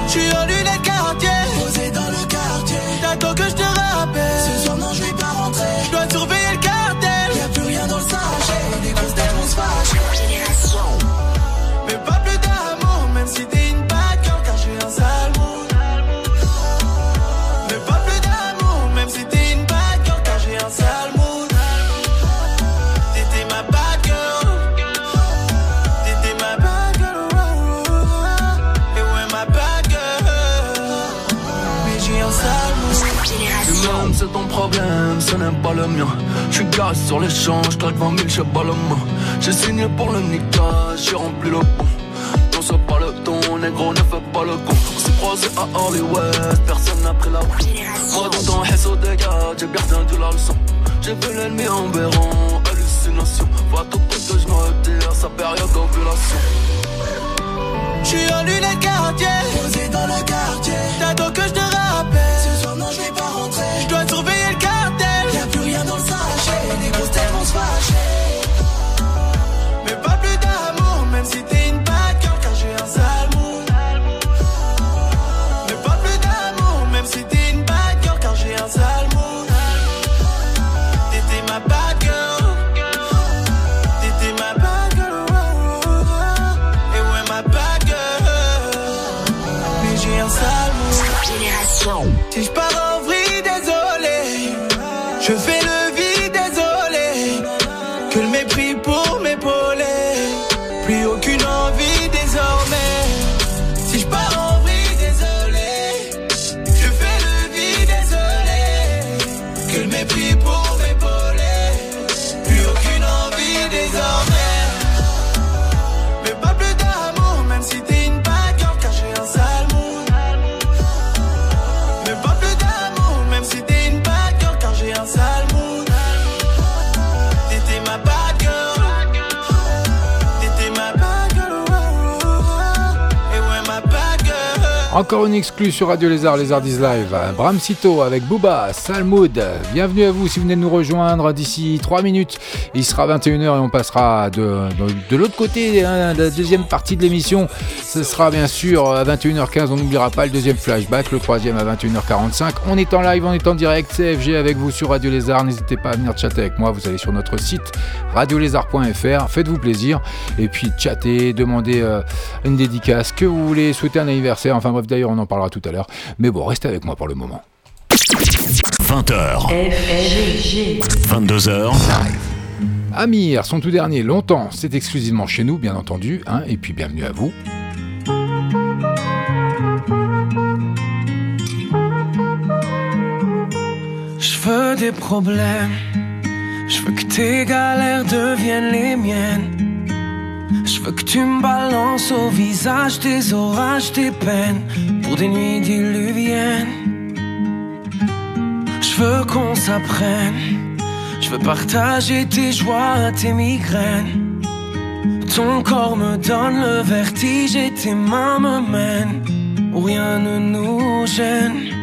Je suis en lunettes quartier, posé dans le quartier. T'attends que je te rappelle. Ce soir, non, je vais pas rentrer. Je dois surveiller le cartel. N'est pas le mien. Je suis garé sur l'échange, claque 20 000, j'ai pas le main. J'ai signé pour le niquage, j'ai rempli le pont. Non, c'est pas le ton, négro, ne fais pas le con. On s'est croisé à Hollywood, personne n'a pris la route. Moi, dans ton réseau de gars, j'ai bien entendu la leçon. J'ai vu l'ennemi en béron, hallucination. Vois tout que je me retire, sa période d'ovulation. J'suis en lunettes quartier, Encore une exclue sur Radio Lézard, Lézard is Live. Bram Cito avec Booba, Salmoud. Bienvenue à vous si vous venez de nous rejoindre d'ici 3 minutes. Il sera 21h et on passera de, de, l'autre côté, hein, de la deuxième partie de l'émission. Ce sera bien sûr à 21h15. On n'oubliera pas le deuxième flashback, le troisième à 21h45. On est en live, on est en direct. CFG avec vous sur Radio Lézard. N'hésitez pas à venir chatter avec moi. Vous allez sur notre site radiolézard.fr. Faites-vous plaisir. Et puis chatter, demandez euh, une dédicace que vous voulez, souhaiter un anniversaire. Enfin bref, d'ailleurs, on en parlera tout à l'heure. Mais bon, restez avec moi pour le moment. 20h. 22h. Amir, son tout dernier, longtemps, c'est exclusivement chez nous, bien entendu. Hein, et puis bienvenue à vous. Je veux des problèmes. Je veux que tes galères deviennent les miennes. Je veux que tu me balances au visage des orages, des peines pour des nuits diluviennes. Je veux qu'on s'apprenne. Je veux partager tes joies, tes migraines. Ton corps me donne le vertige et tes mains me mènent où rien ne nous gêne.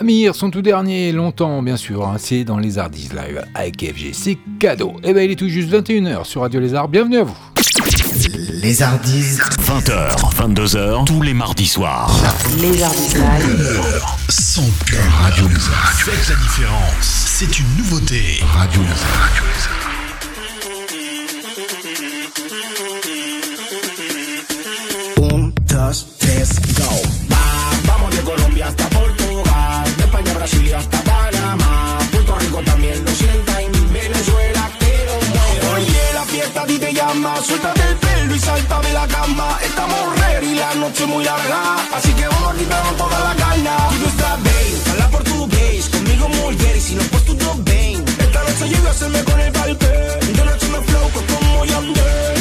Amir, son tout dernier, longtemps bien sûr, hein, c'est dans les Hardis Live avec FG, c'est cadeau. Et ben il est tout juste 21h sur Radio Lézard, bienvenue à vous. Les Hardis. 20h, 22h, tous les mardis soirs. Les Hardis Live. Son cœur Radio Lézard. Faites la différence. C'est une nouveauté. Radio Lézard. Un, suéltate el pelo y salta de la cama. Estamos ready, la noche muy larga, así que vamos a quitarnos toda la gana. Tú estás bien, habla portugués, conmigo muy bien, y si no pues tú no ven. Esta noche llego a hacerme con el palpe, de noche me flow como Yandel.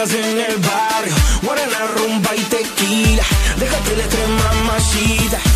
amigas en el barrio, guarana, rumba y tequila. Déjate de extrema machita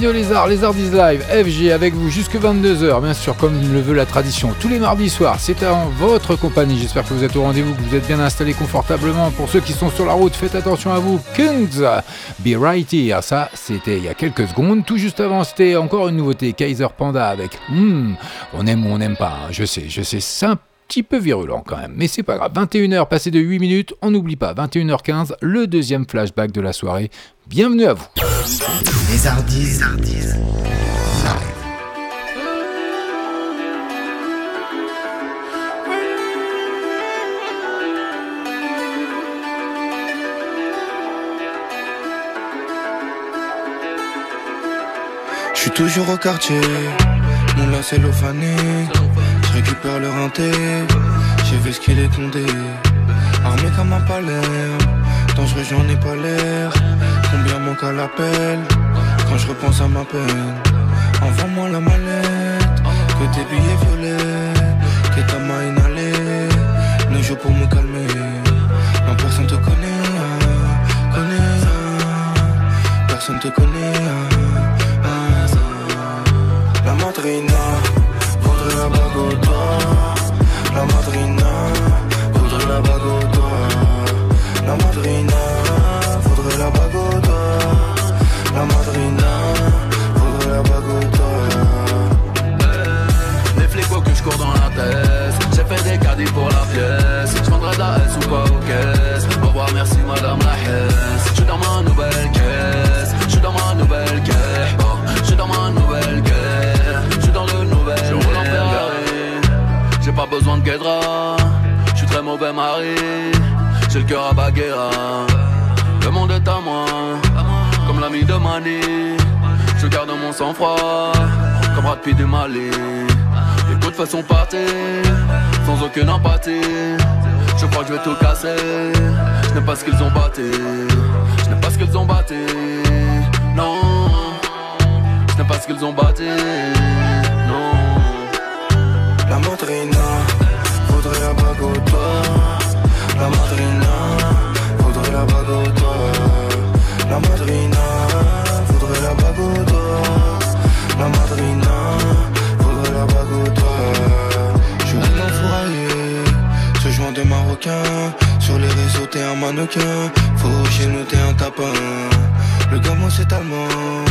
Radio Lézard, Lézard is Live, FG avec vous jusque 22h, bien sûr, comme le veut la tradition. Tous les mardis soirs, c'est en votre compagnie. J'espère que vous êtes au rendez-vous, que vous êtes bien installés confortablement. Pour ceux qui sont sur la route, faites attention à vous. Kungs, Be Right Here, ça c'était il y a quelques secondes. Tout juste avant, c'était encore une nouveauté, Kaiser Panda avec hmm, On aime ou on n'aime pas, hein. je sais, je sais, simple petit peu virulent quand même, mais c'est pas grave. 21h passé de 8 minutes, on n'oublie pas, 21h15, le deuxième flashback de la soirée. Bienvenue à vous. Les. Je suis toujours au quartier, mon lacet fané. Récupère le rinté, j'ai vu ce qu'il est condé. Armé comme un palais, dangereux j'en ai pas l'air. Combien manque à l'appel? Quand je repense à ma peine. Envoie-moi la mallette, que tes billets violets, que ta main inhalée. Ne joue pour me calmer, non personne te connaît, connaît, personne te connaît. La madrina la madrina voudrait la doigt. La madrina voudrait la doigt. La madrina voudrait la doigt. Les flics que je cours dans la tête J'ai fait des caddies pour la besoin de guédra Je suis très mauvais mari J'ai le cœur à Baguera Le monde est à moi Comme l'ami de Mani Je garde mon sang-froid Comme Rapide du Mali les coups de façon partie, sans aucune empathie. Je crois que je vais tout casser. Je n'aime pas ce qu'ils ont batté. Je n'aime pas ce qu'ils ont batté. Non. Je n'aime pas ce qu'ils ont batté. Non. La madrina la. La madrina voudrait la bague. La madrina voudrait la. Je roule en fourraillé, ce joint de marocain. Sur les réseaux, t'es un mannequin. Faut chez nous, t'es un tapin. Le gamin, c'est allemand.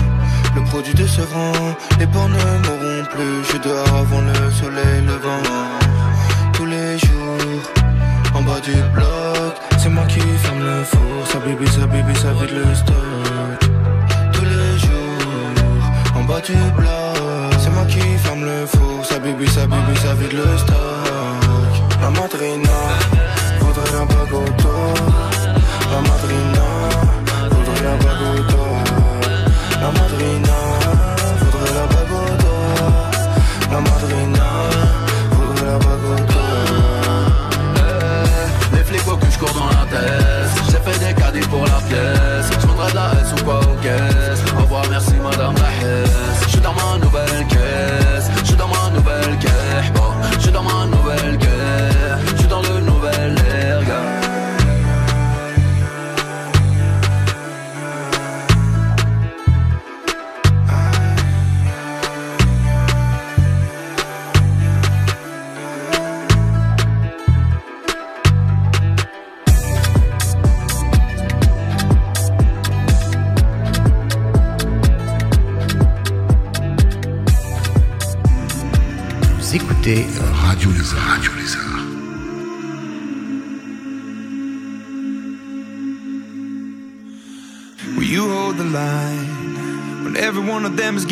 Le produit de ce rang, les bords ne mourront plus. Je suis dehors avant le soleil levant. Tous les jours, en bas du bloc, moi qui ferme le four. Ça bibi, ça bibi, ça vide le stock. Tous les jours, en bas du bloc, c'est moi qui ferme le four. Ça bibi, ça bibi, ça vide le stock. La madrina voudrait au dos. La madrina voudrait au dos. La madrina voudrait la doigt. La madrina cours dans la tête. J'ai fait des caddies pour la pièce. Je vendrai de la S ou pas aux caisses. Au revoir, merci madame la Hesse. Je suis dans ma nouvelle caisse. Je suis dans ma nouvelle caisse. Oh, je suis dans ma nouvelle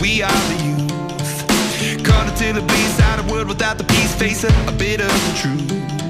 we are the youth. Caught until the beast out of world without the peace, facing a bit of the truth.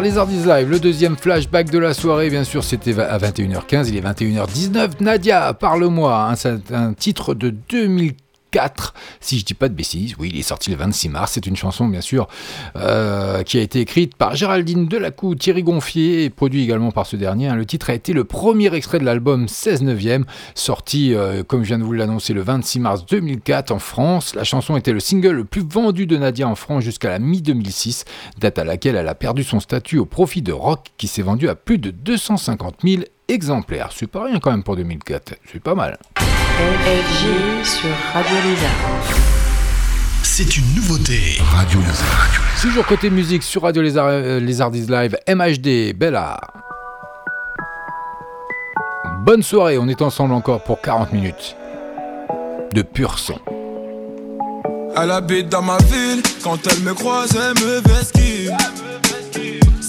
Lézard, Lézardise Live, le deuxième flashback de la soirée, bien sûr, c'était à 21h15, il est 21h19. Nadia, parle-moi, hein, c'est un titre de 2004, si je dis pas de bêtises, oui, il est sorti le 26 mars, c'est une chanson, bien sûr, euh, qui a été écrite par Géraldine Delacou, Thierry Gonfier, et produit également par ce dernier. hein. Le titre a été le premier extrait de l'album 16 neuvième, sorti, euh, comme je viens de vous l'annoncer, le 26 mars 2004 en France. La chanson était le single le plus vendu de Nadia en France jusqu'à la mi-2006, date à laquelle elle a perdu son statut au profit de Rock, qui s'est vendu à plus de 250 000 exemplaires. C'est pas rien quand même pour 2004, c'est pas mal. LFG sur Radio Lézard. C'est une nouveauté. Radio Lézard. Toujours côté musique sur Radio Lézard, euh, Lézardise Live, MHD, Bella. Bonne soirée, on est ensemble encore pour 40 minutes de pur son. Elle habite dans ma ville, quand elle me croise, elle me vesquille.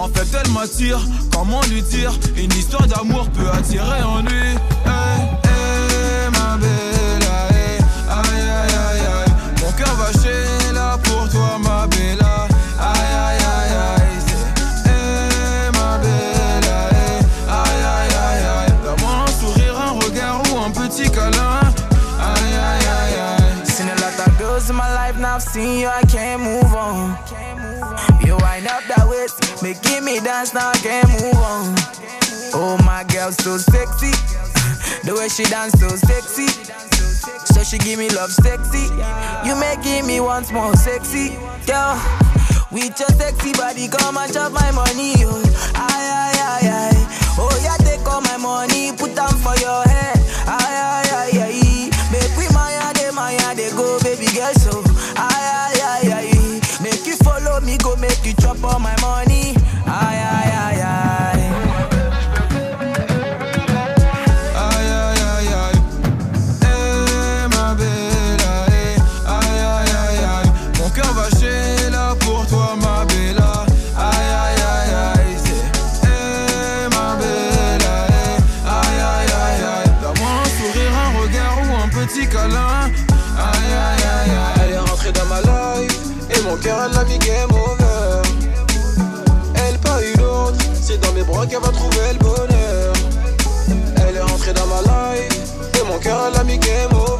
En fait, elle m'attire, comment lui dire Une histoire d'amour peut attirer en lui. Hey, hey, ma belle, aïe, aïe, aïe, aïe. Mon cœur va chez là pour toi, ma belle. Aïe, aïe, aïe, aïe. Hey, ma belle, hey, aïe, aïe, aïe, aïe. Donne-moi un sourire, un regard ou un petit câlin. Aïe, aïe, aïe, aïe. Seen a lot in my life, now I've seen you, I making me dance, now I can't move on. Oh, my girl, so sexy. The way she dance, so sexy. So she give me love, sexy. You making me once more sexy, girl. With your sexy body, come and chop my money, oh. Aye, aye, aye, aye. Oh, yeah, take all my money, put them for your head. Aye, aye, aye, aye. Make we maya, de maya, de go, baby girl, so. Aye, aye, aye, aye. Make you follow me, go make you chop all my L'a Elle pas une autre C'est dans mes bras qu'elle va trouver le bonheur. Elle est rentrée dans ma life. Et mon cœur elle a mis game over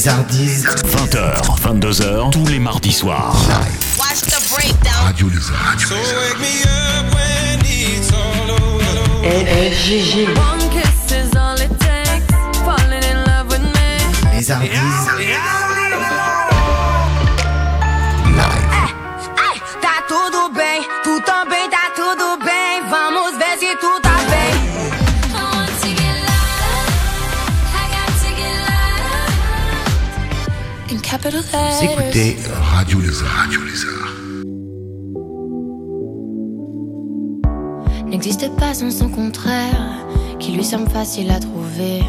Les Ardis. 20h, 22h, tous les mardis soirs. Watch the breakdown. Radio Lézard. So wake me Vous letters. écoutez Radio Lézard. Radio Lézard. n'existe pas sans son contraire, qui lui semble facile à trouver.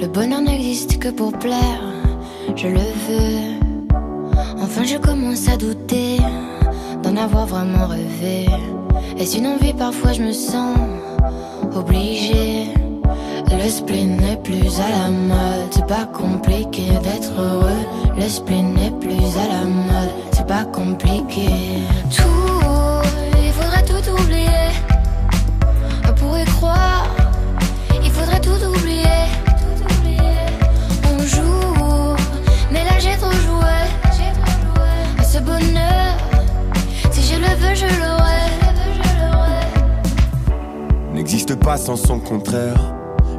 Le bonheur n'existe que pour plaire, je le veux. Enfin, je commence à douter d'en avoir vraiment rêvé. Est-ce une envie Parfois, je me sens obligée. Le spleen n'est plus à la mode, c'est pas compliqué d'être heureux. Le spleen n'est plus à la mode, c'est pas compliqué. Tout, il faudrait tout oublier. On pourrait croire, il faudrait tout oublier. On joue, mais là j'ai trop joué. À ce bonheur, si je le veux, je l'aurai. N'existe pas sans son contraire.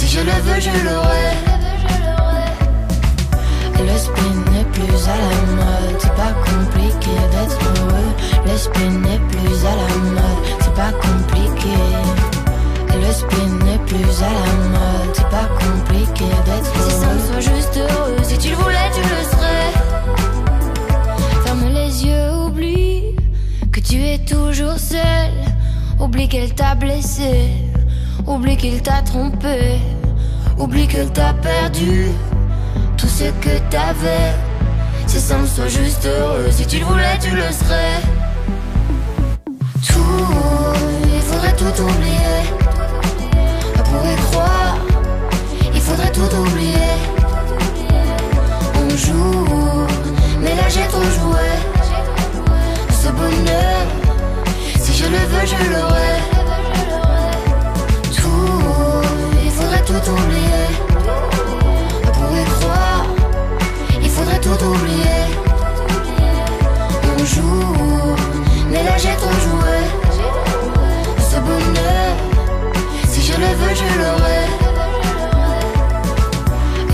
si je le veux, je l'aurai. Le spin n'est plus à la mode, c'est pas compliqué d'être heureux. Le spin n'est plus à la mode, c'est pas compliqué. Le spin n'est plus à la mode, c'est pas compliqué d'être heureux. Si ça me soit juste heureux, si tu le voulais, tu le serais. Ferme les yeux, oublie que tu es toujours seul. Oublie qu'elle t'a oublie qu'il t'a trompé, oublie qu'elle t'a perdu tout ce que t'avais. Si ça me soit juste heureux, si tu le voulais, tu le serais. Tout, il faudrait tout oublier. On pourrait croire, il faudrait tout oublier. On joue, mais là j'ai trop joué. Ce bonheur, si je le veux, je l'aurai. Tout oublier. On pourrait croire, il faudrait tout oublier. On joue, mais là j'ai trop joué. Ce bonheur, si je le veux, je l'aurai.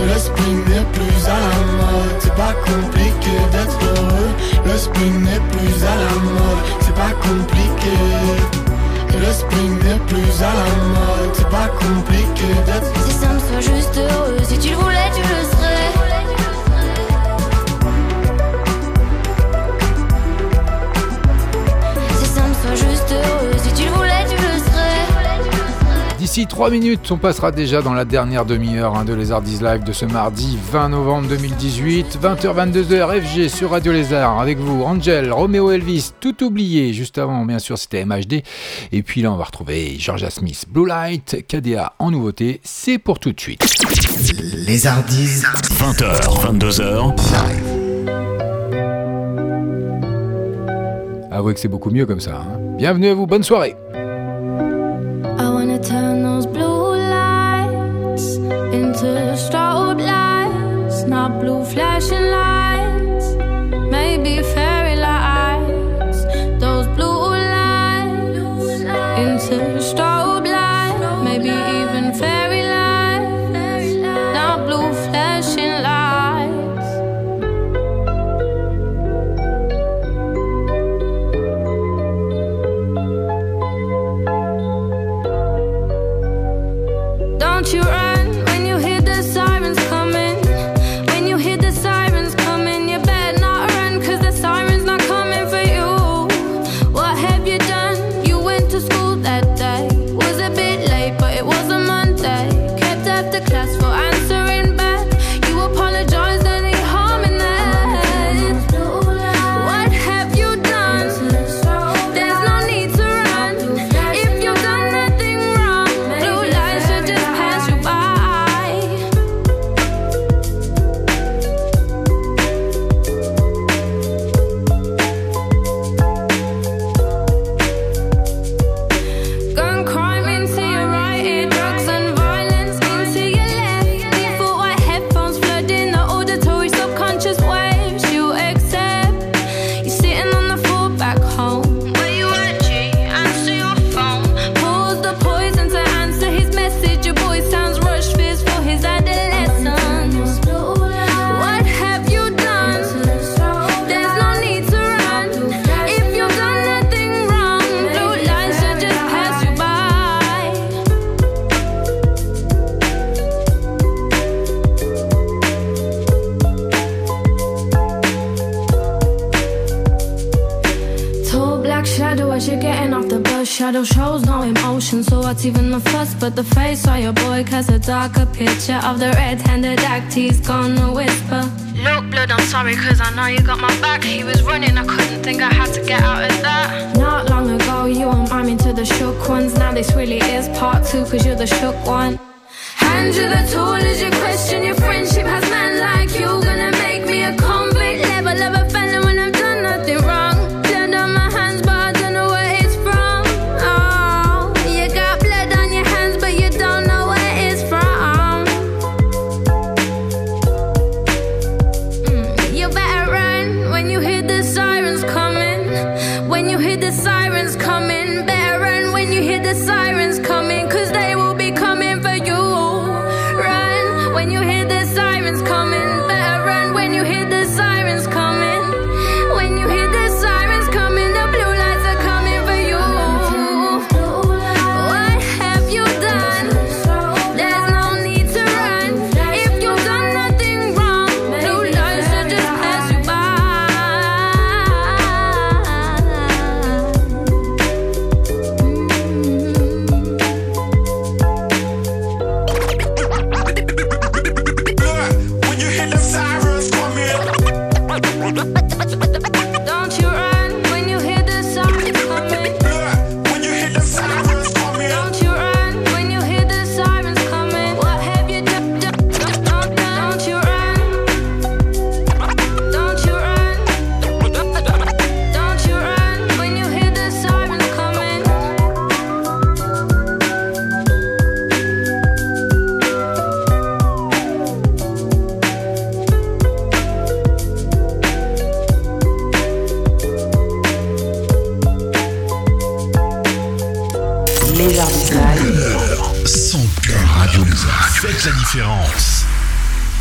Le spin n'est plus à la mode, c'est pas compliqué d'être heureux. Le spin n'est plus à la mode, c'est pas compliqué. Le spin n'est plus à la mode, c'est pas compliqué d'être Si ça me soit juste heureux, si tu le voulais, tu le serais. D'ici 3 minutes, on passera déjà dans la dernière demi-heure hein, de Lézard is Live de ce mardi 20 novembre 2018, 20h-22h FG sur Radio Lézard avec vous, Angel, Roméo Elvis, tout oublié. Juste avant, bien sûr, c'était MHD. Et puis là, on va retrouver Georgia Smith, Blue Light, KDA en nouveauté. C'est pour tout de suite. Les Hardis. 20h, 22h. Avouez que c'est beaucoup mieux comme ça. hein. Bienvenue à vous, bonne soirée. Into strobe lights, not blue flashing lights, shadow shows no emotion So what's even the fuss but the face? Of your boy Cause a darker picture of the red-handed act? He's gonna whisper Look blood, I'm sorry cause I know you got my back. He was running, I couldn't think I had to get out of that. Not long ago you were miming to the shook ones. Now this really is part two cause you're the shook one. Hand you the tool as you question. Your friendship Has men like you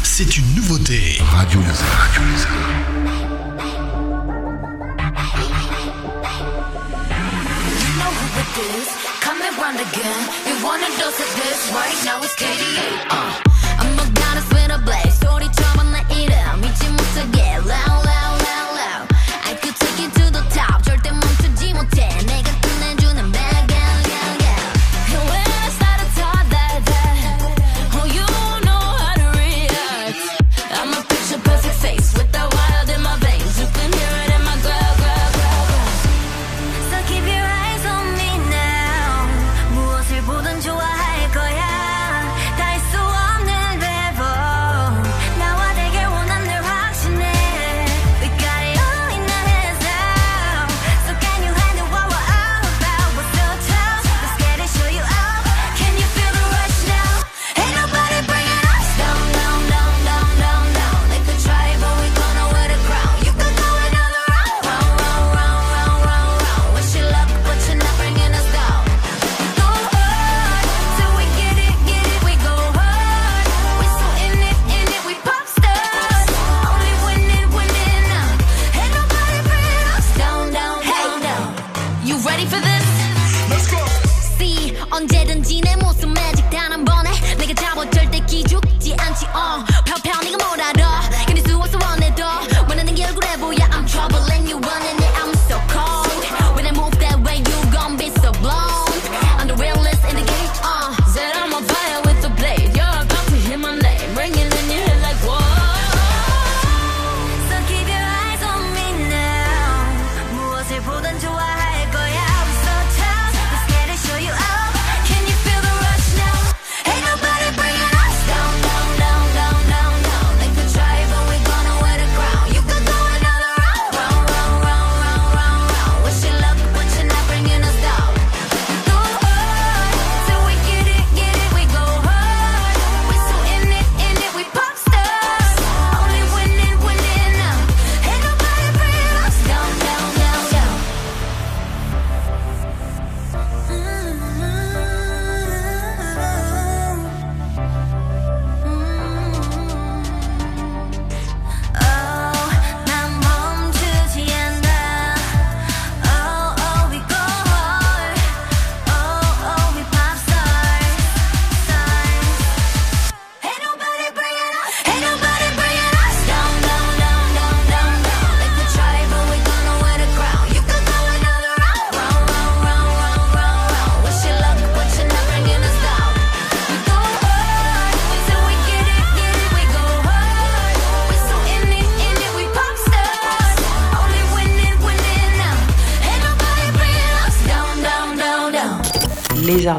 C'est une nouveauté.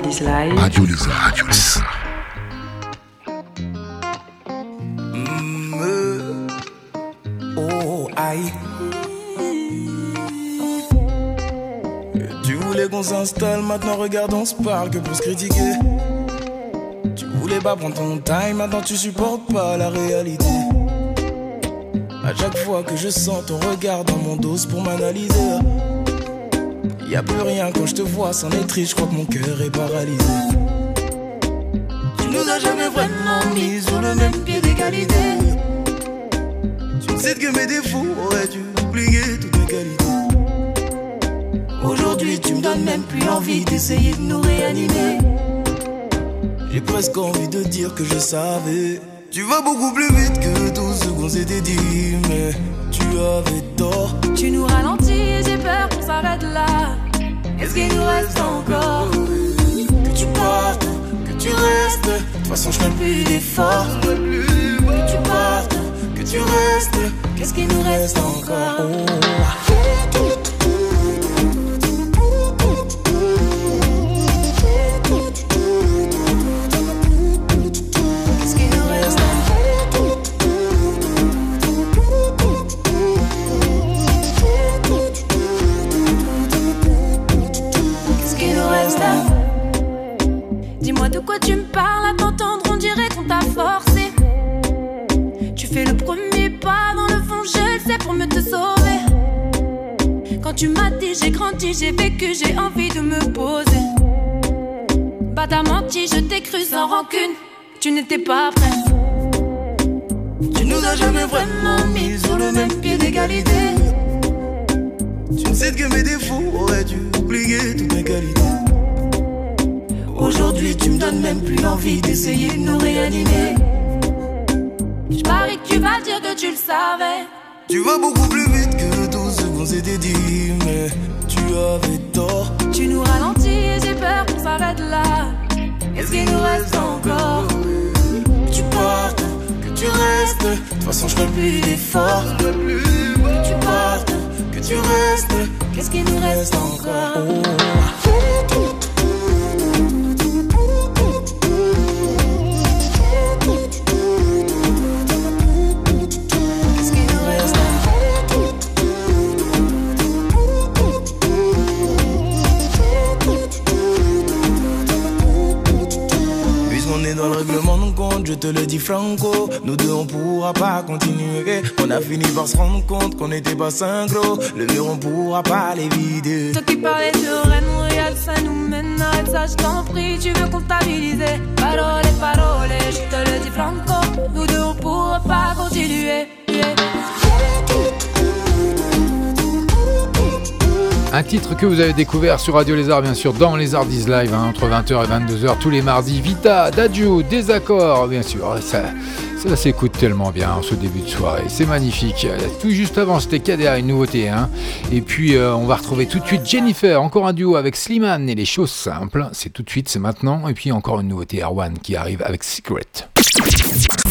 Live. Radio. Me. Oh, aïe. Tu voulais qu'on s'installe, maintenant regarde, on se parle que pour se critiquer. Tu voulais pas prendre ton time, maintenant tu supportes pas la réalité. À chaque fois que je sens ton regard dans mon dos pour m'analyser. Y a plus rien quand je te vois, c'en est triste, je crois que mon cœur est paralysé. Tu nous as jamais vraiment mis sur le même pied d'égalité. Tu sais que mes défauts auraient dû oublier toutes mes qualités. Aujourd'hui, tu me donnes même plus envie d'essayer de nous réanimer. J'ai presque envie de dire que je savais. Tu vas beaucoup plus vite que tout ce qu'on s'était dit, mais tu avais encore Que tu partes, que tu restes. De toute façon, je ferai plus d'efforts. Que tu partes, que tu restes. Qu'est-ce qu'il nous reste encore? Rancune, tu n'étais pas prêt. Tu nous as jamais vraiment mis sur le même pied d'égalité. Tu ne sais que mes défauts auraient dû oublier toutes mes qualités. Aujourd'hui, tu me donnes même plus envie d'essayer de nous réanimer. Je parie que tu vas dire que tu le savais. Tu vas beaucoup plus vite que tout ce qu'on s'était dit, mais tu avais tort. Tu nous ralentis et j'ai peur qu'on s'arrête là. Est-ce qu'il nous reste encore Que tu partes, que tu restes. De toute façon, je ferai plus d'efforts. Que tu partes, que tu restes. Qu'est-ce qu'il nous reste encore? Dans le règlement de compte, je te le dis franco. Nous deux, on pourra pas continuer. On a fini par se rendre compte qu'on n'était pas synchro. Le mur, on pourra pas les vider. Toi qui parlais de Rennes, Montréal, ça nous mène. Arrête ça, je t'en prie, tu veux comptabiliser. Parole, parole, je te le dis franco. Nous deux, on pourra pas continuer. Yeah. Un titre que vous avez découvert sur Radio Lézard, bien sûr, dans Les Ardies Live, hein, entre 20h et 22h tous les mardis. Vita, Dadju, Désaccord, bien sûr. Ça, ça s'écoute tellement bien en ce début de soirée. C'est magnifique. Tout juste avant, c'était KDA, une nouveauté. Hein. Et puis, euh, on va retrouver tout de suite Jennifer, encore un duo avec Slimane et les choses simples. C'est tout de suite, c'est maintenant. Et puis, encore une nouveauté, Erwan, qui arrive avec Secret.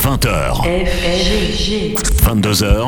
20h, FG. 22h,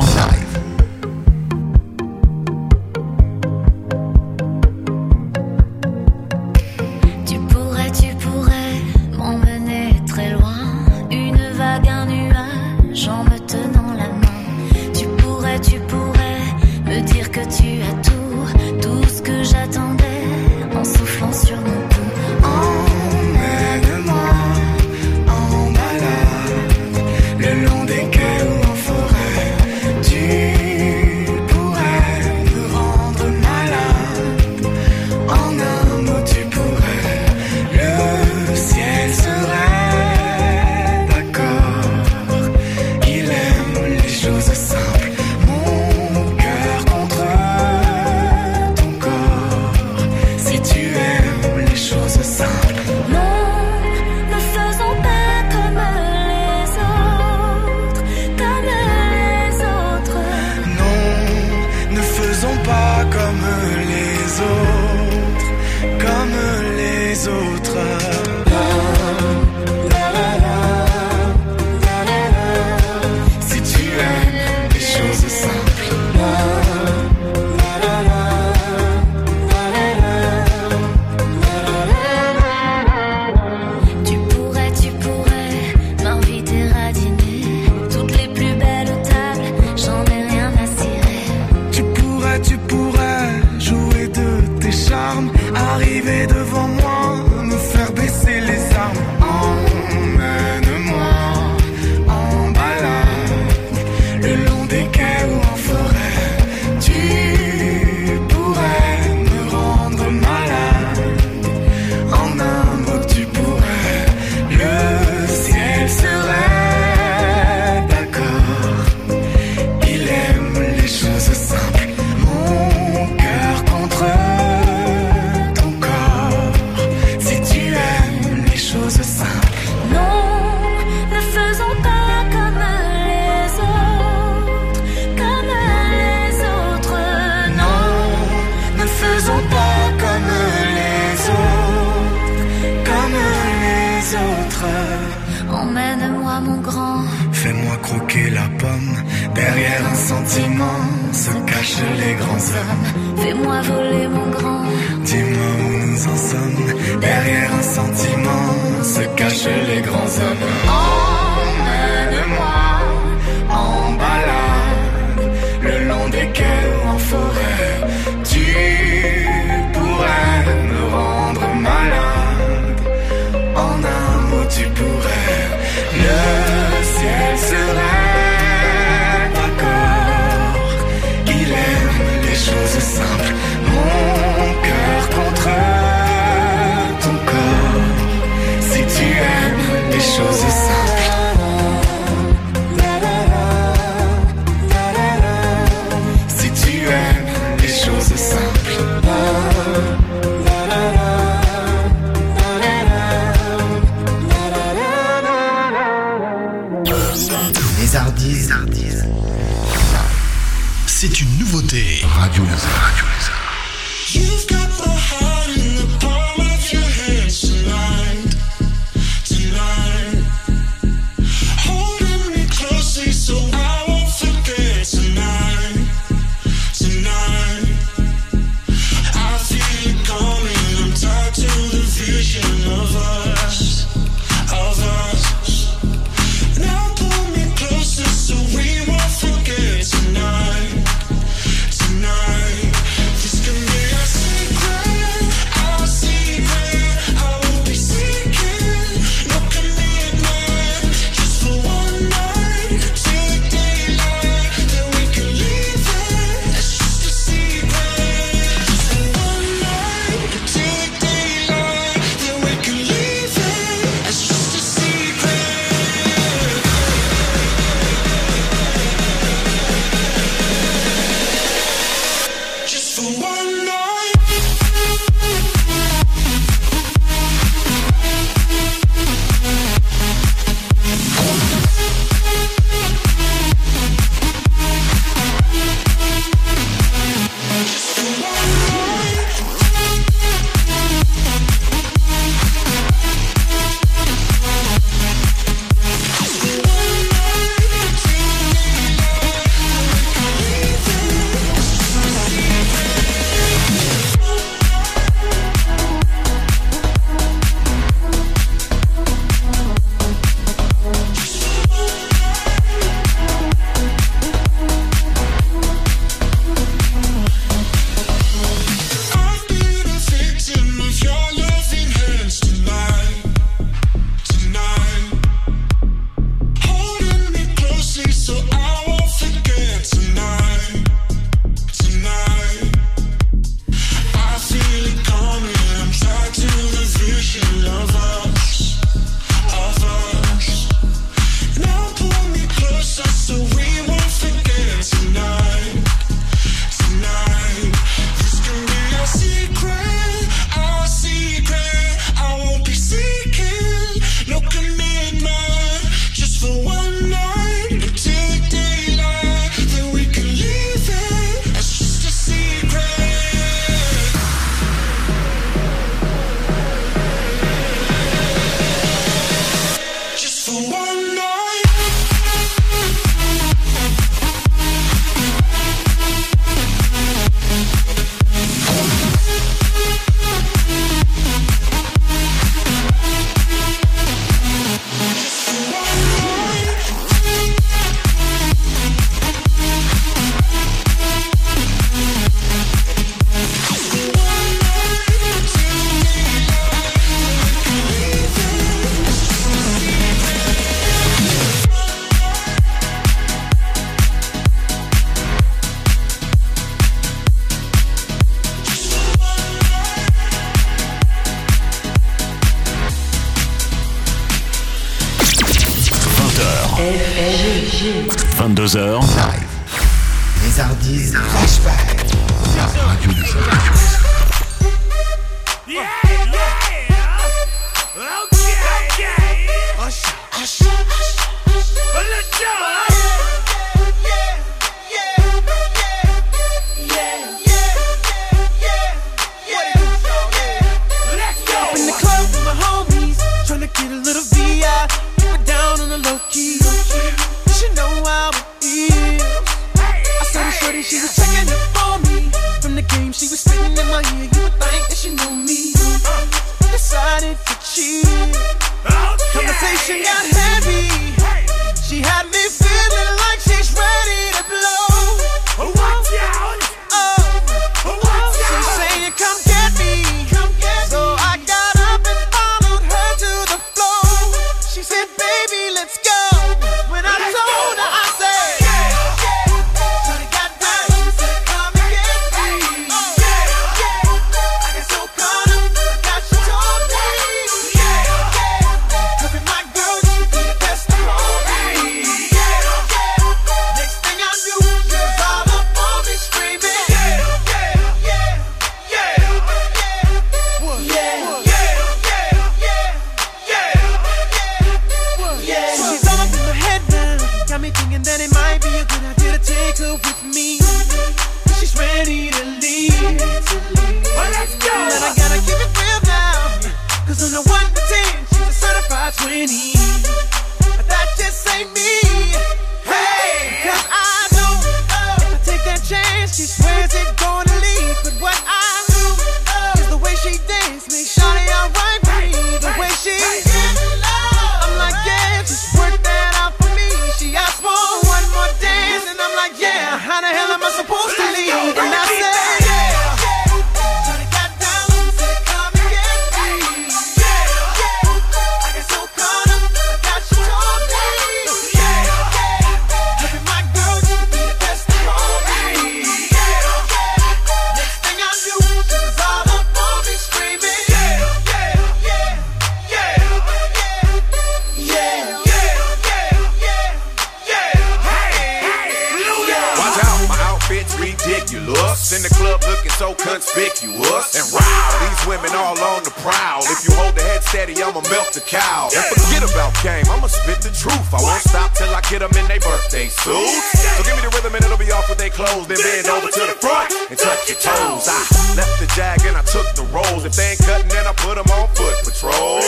I'ma the cow. And forget about game, I'ma spit the truth. I won't stop till I get them in their birthday suits. So give me the rhythm and it'll be off with their clothes. Then bend over to the front and touch your toes. I left the jag and I took the rolls. If they ain't cutting, then I put them on foot patrol.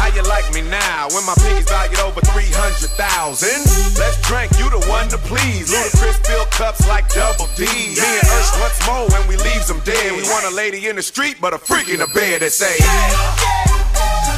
How you like me now when my pinkies valued over 300,000? Let's drink, you the one to please. Ludacris fill cups like double D. Me and Ursh once more when we leaves them dead. We want a lady in the street, but a freak in the bed that say, Take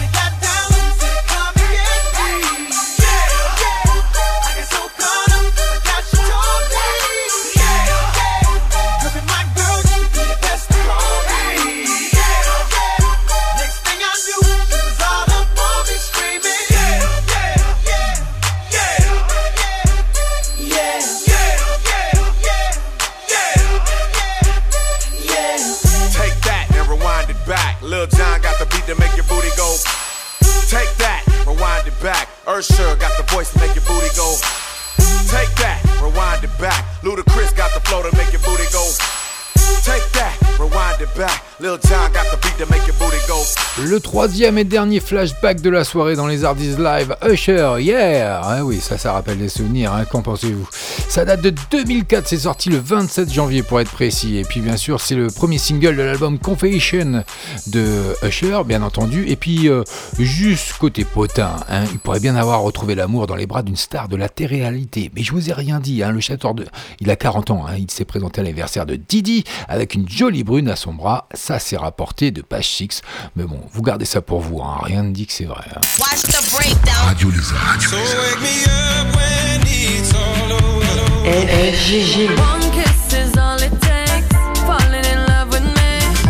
Le troisième et dernier flashback de la soirée dans les Hardys Live, Usher, yeah Ah oui, ça, ça rappelle des souvenirs, hein, qu'en pensez-vous? Ça date de 2004, c'est sorti le 27 janvier pour être précis. Et puis bien sûr, c'est le premier single de l'album Confession de Usher, bien entendu. Et puis, euh, juste côté potin, hein, il pourrait bien avoir retrouvé l'amour dans les bras d'une star de la télé-réalité. Mais je vous ai rien dit, hein, le chanteur de... Il a 40 ans, hein, il s'est présenté à l'anniversaire de Didi avec une jolie brune à son bras. Ça, c'est rapporté de page 6. Mais bon, vous gardez ça pour vous, hein, rien ne dit que c'est vrai. hein. Watch the breakdown. Radio Lézard. So wake me up when it's all over. NSGG.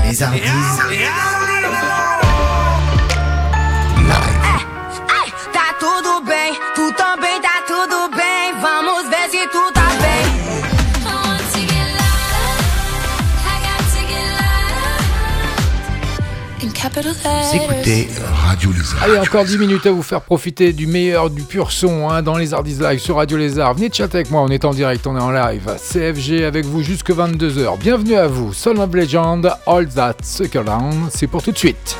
Les artistes. Vous letters. écoutez Radio Lézard. Allez, encore 10 minutes à vous faire profiter du meilleur, du pur son hein, dans les Hardys Live sur Radio Lézard. Venez chatter avec moi, on est en direct, on est en live. CFG avec vous jusque 22h. Bienvenue à vous. Son of Legend, All That Sucker Down, c'est pour tout de suite.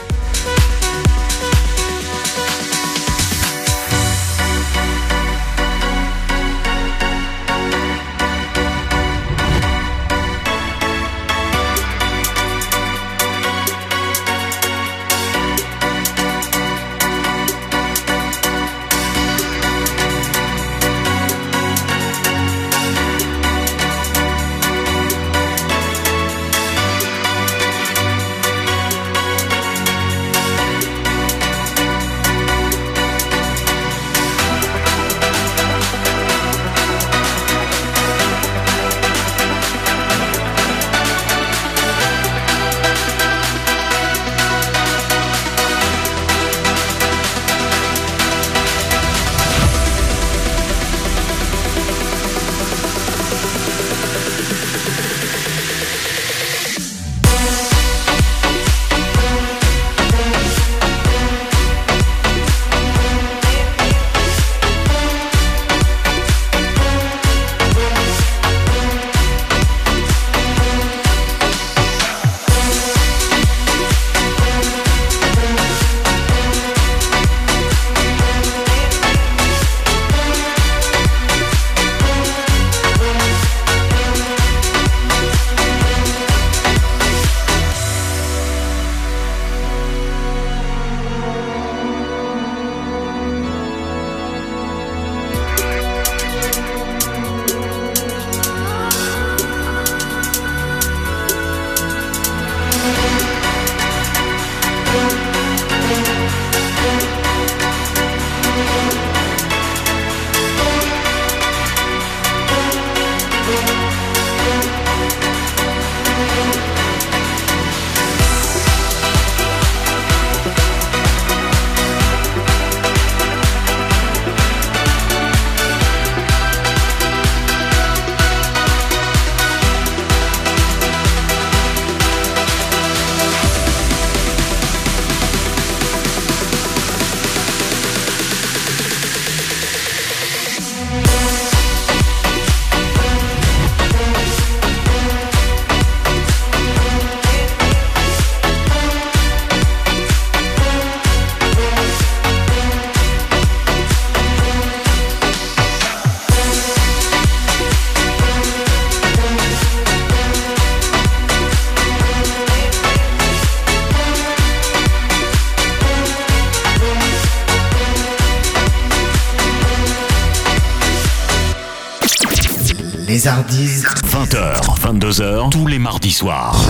Les Hardis. 20h, 22h, tous les mardis soirs. [laughs]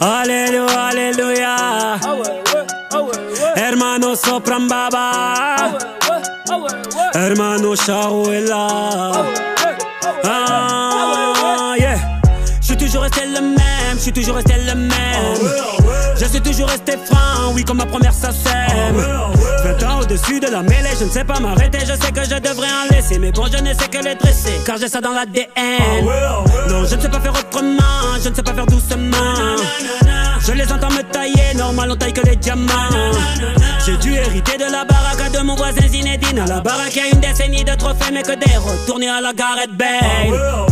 Alléluia, alléluia. Hermano sopran baba. Hermano. Ah, yeah. Je suis toujours resté le même, je suis toujours resté le même. Je suis toujours resté franc, oui, comme ma première ça sème. 20 ans au-dessus de la mêlée, je ne sais pas m'arrêter, je sais que je devrais en laisser. Mais bon, je ne sais que les dresser, car j'ai ça dans l'ADN. Non, je ne sais pas faire autrement, je ne sais pas faire doucement. Je les entends me tailler, normal, on taille que les diamants. J'ai dû hériter de la baraque de mon voisin Zinedine. À la baraque, y a une décennie de trophées, mais que des retournés à la Gareth Bale.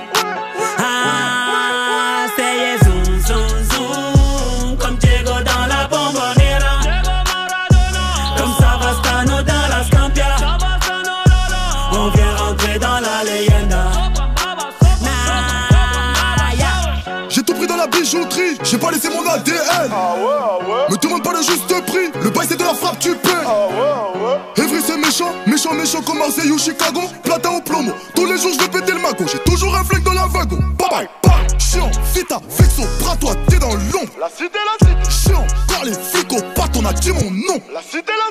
Bijouterie, j'ai pas laissé mon ADN. Me demande pas le juste prix, le bail c'est de la frappe, tu paies. Evry c'est méchant, méchant, méchant comme Marseille ou Chicago. Platin au plomo, tous les jours je vais péter le mago. J'ai toujours un flingue dans la wagon. Bye bye, bye. Chiant, vita, vexo, bras toi, t'es dans l'ombre. La cité, la cité. Chiant, quand les flics au pattes, on a dit mon nom? La cité, la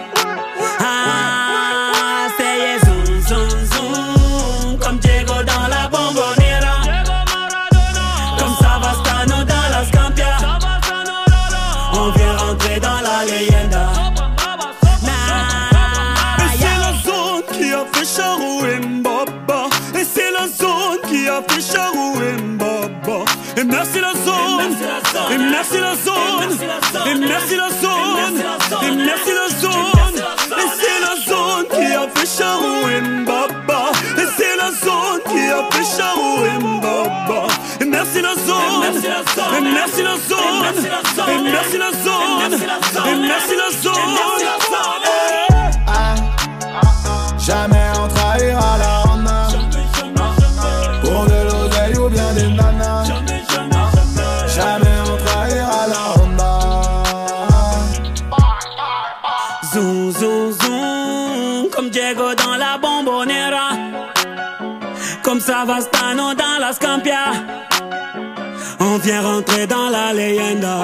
Vient rentrer dans la leyenda.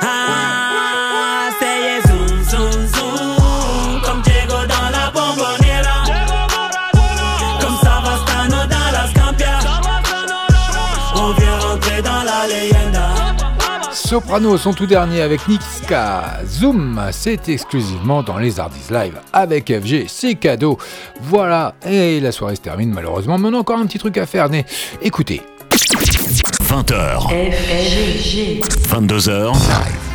Ah, c'est zoom, zoom, zoom, comme Diego dans la bombonera. Comme Savastano dans la Scampia. On vient rentrer dans la leyenda. Soprano, son tout dernier avec Niska. Zoom, c'est exclusivement dans les Hardis Live avec FG, c'est cadeau. Voilà, et la soirée se termine malheureusement, mais on encore un petit truc à faire. Mais écoutez, 20h, 22h,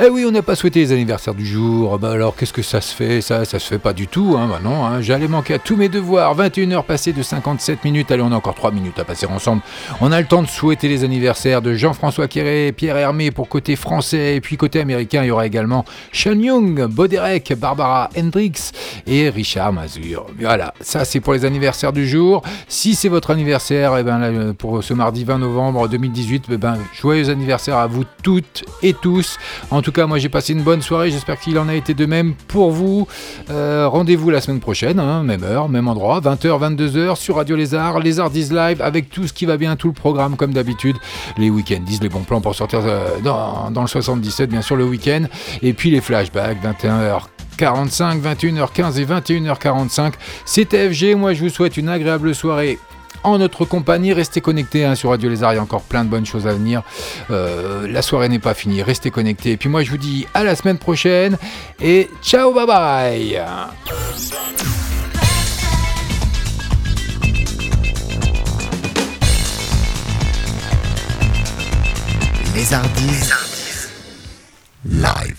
Eh oui, on n'a pas souhaité les anniversaires du jour. Bah alors, qu'est-ce que ça se fait? Ça, ça se fait pas du tout. Hein. Bah non, hein. j'allais manquer à tous mes devoirs. 21h passées de 57 minutes. Allez, on a encore 3 minutes à passer ensemble. On a le temps de souhaiter les anniversaires de Jean-François Quéré, Pierre Hermé pour côté français. Et puis côté américain, il y aura également Sean Young, Boderek, Barbara Hendricks et Richard Mazur. Voilà, ça c'est pour les anniversaires du jour. Si c'est votre anniversaire, eh ben, là, pour ce mardi 20 novembre 2018, eh ben, joyeux anniversaire à vous toutes et tous. Tout cas, moi j'ai passé une bonne soirée, j'espère qu'il en a été de même pour vous. Euh, Rendez-vous la semaine prochaine, hein, même heure, même endroit, 20h, 22h sur Radio Lézard, Lézard 10 Live, avec tout ce qui va bien, tout le programme comme d'habitude. Les week-ends 10, les bons plans pour sortir euh, dans, dans le 77, bien sûr, le week-end. Et puis les flashbacks, 21h. 45, 21h15 et 21h45. C'était FG, moi je vous souhaite une agréable soirée en notre compagnie. Restez connectés hein, sur Radio Lézard, il y a encore plein de bonnes choses à venir. Euh, la soirée n'est pas finie, restez connectés. Et puis moi je vous dis à la semaine prochaine et ciao bye bye Les Ardis live.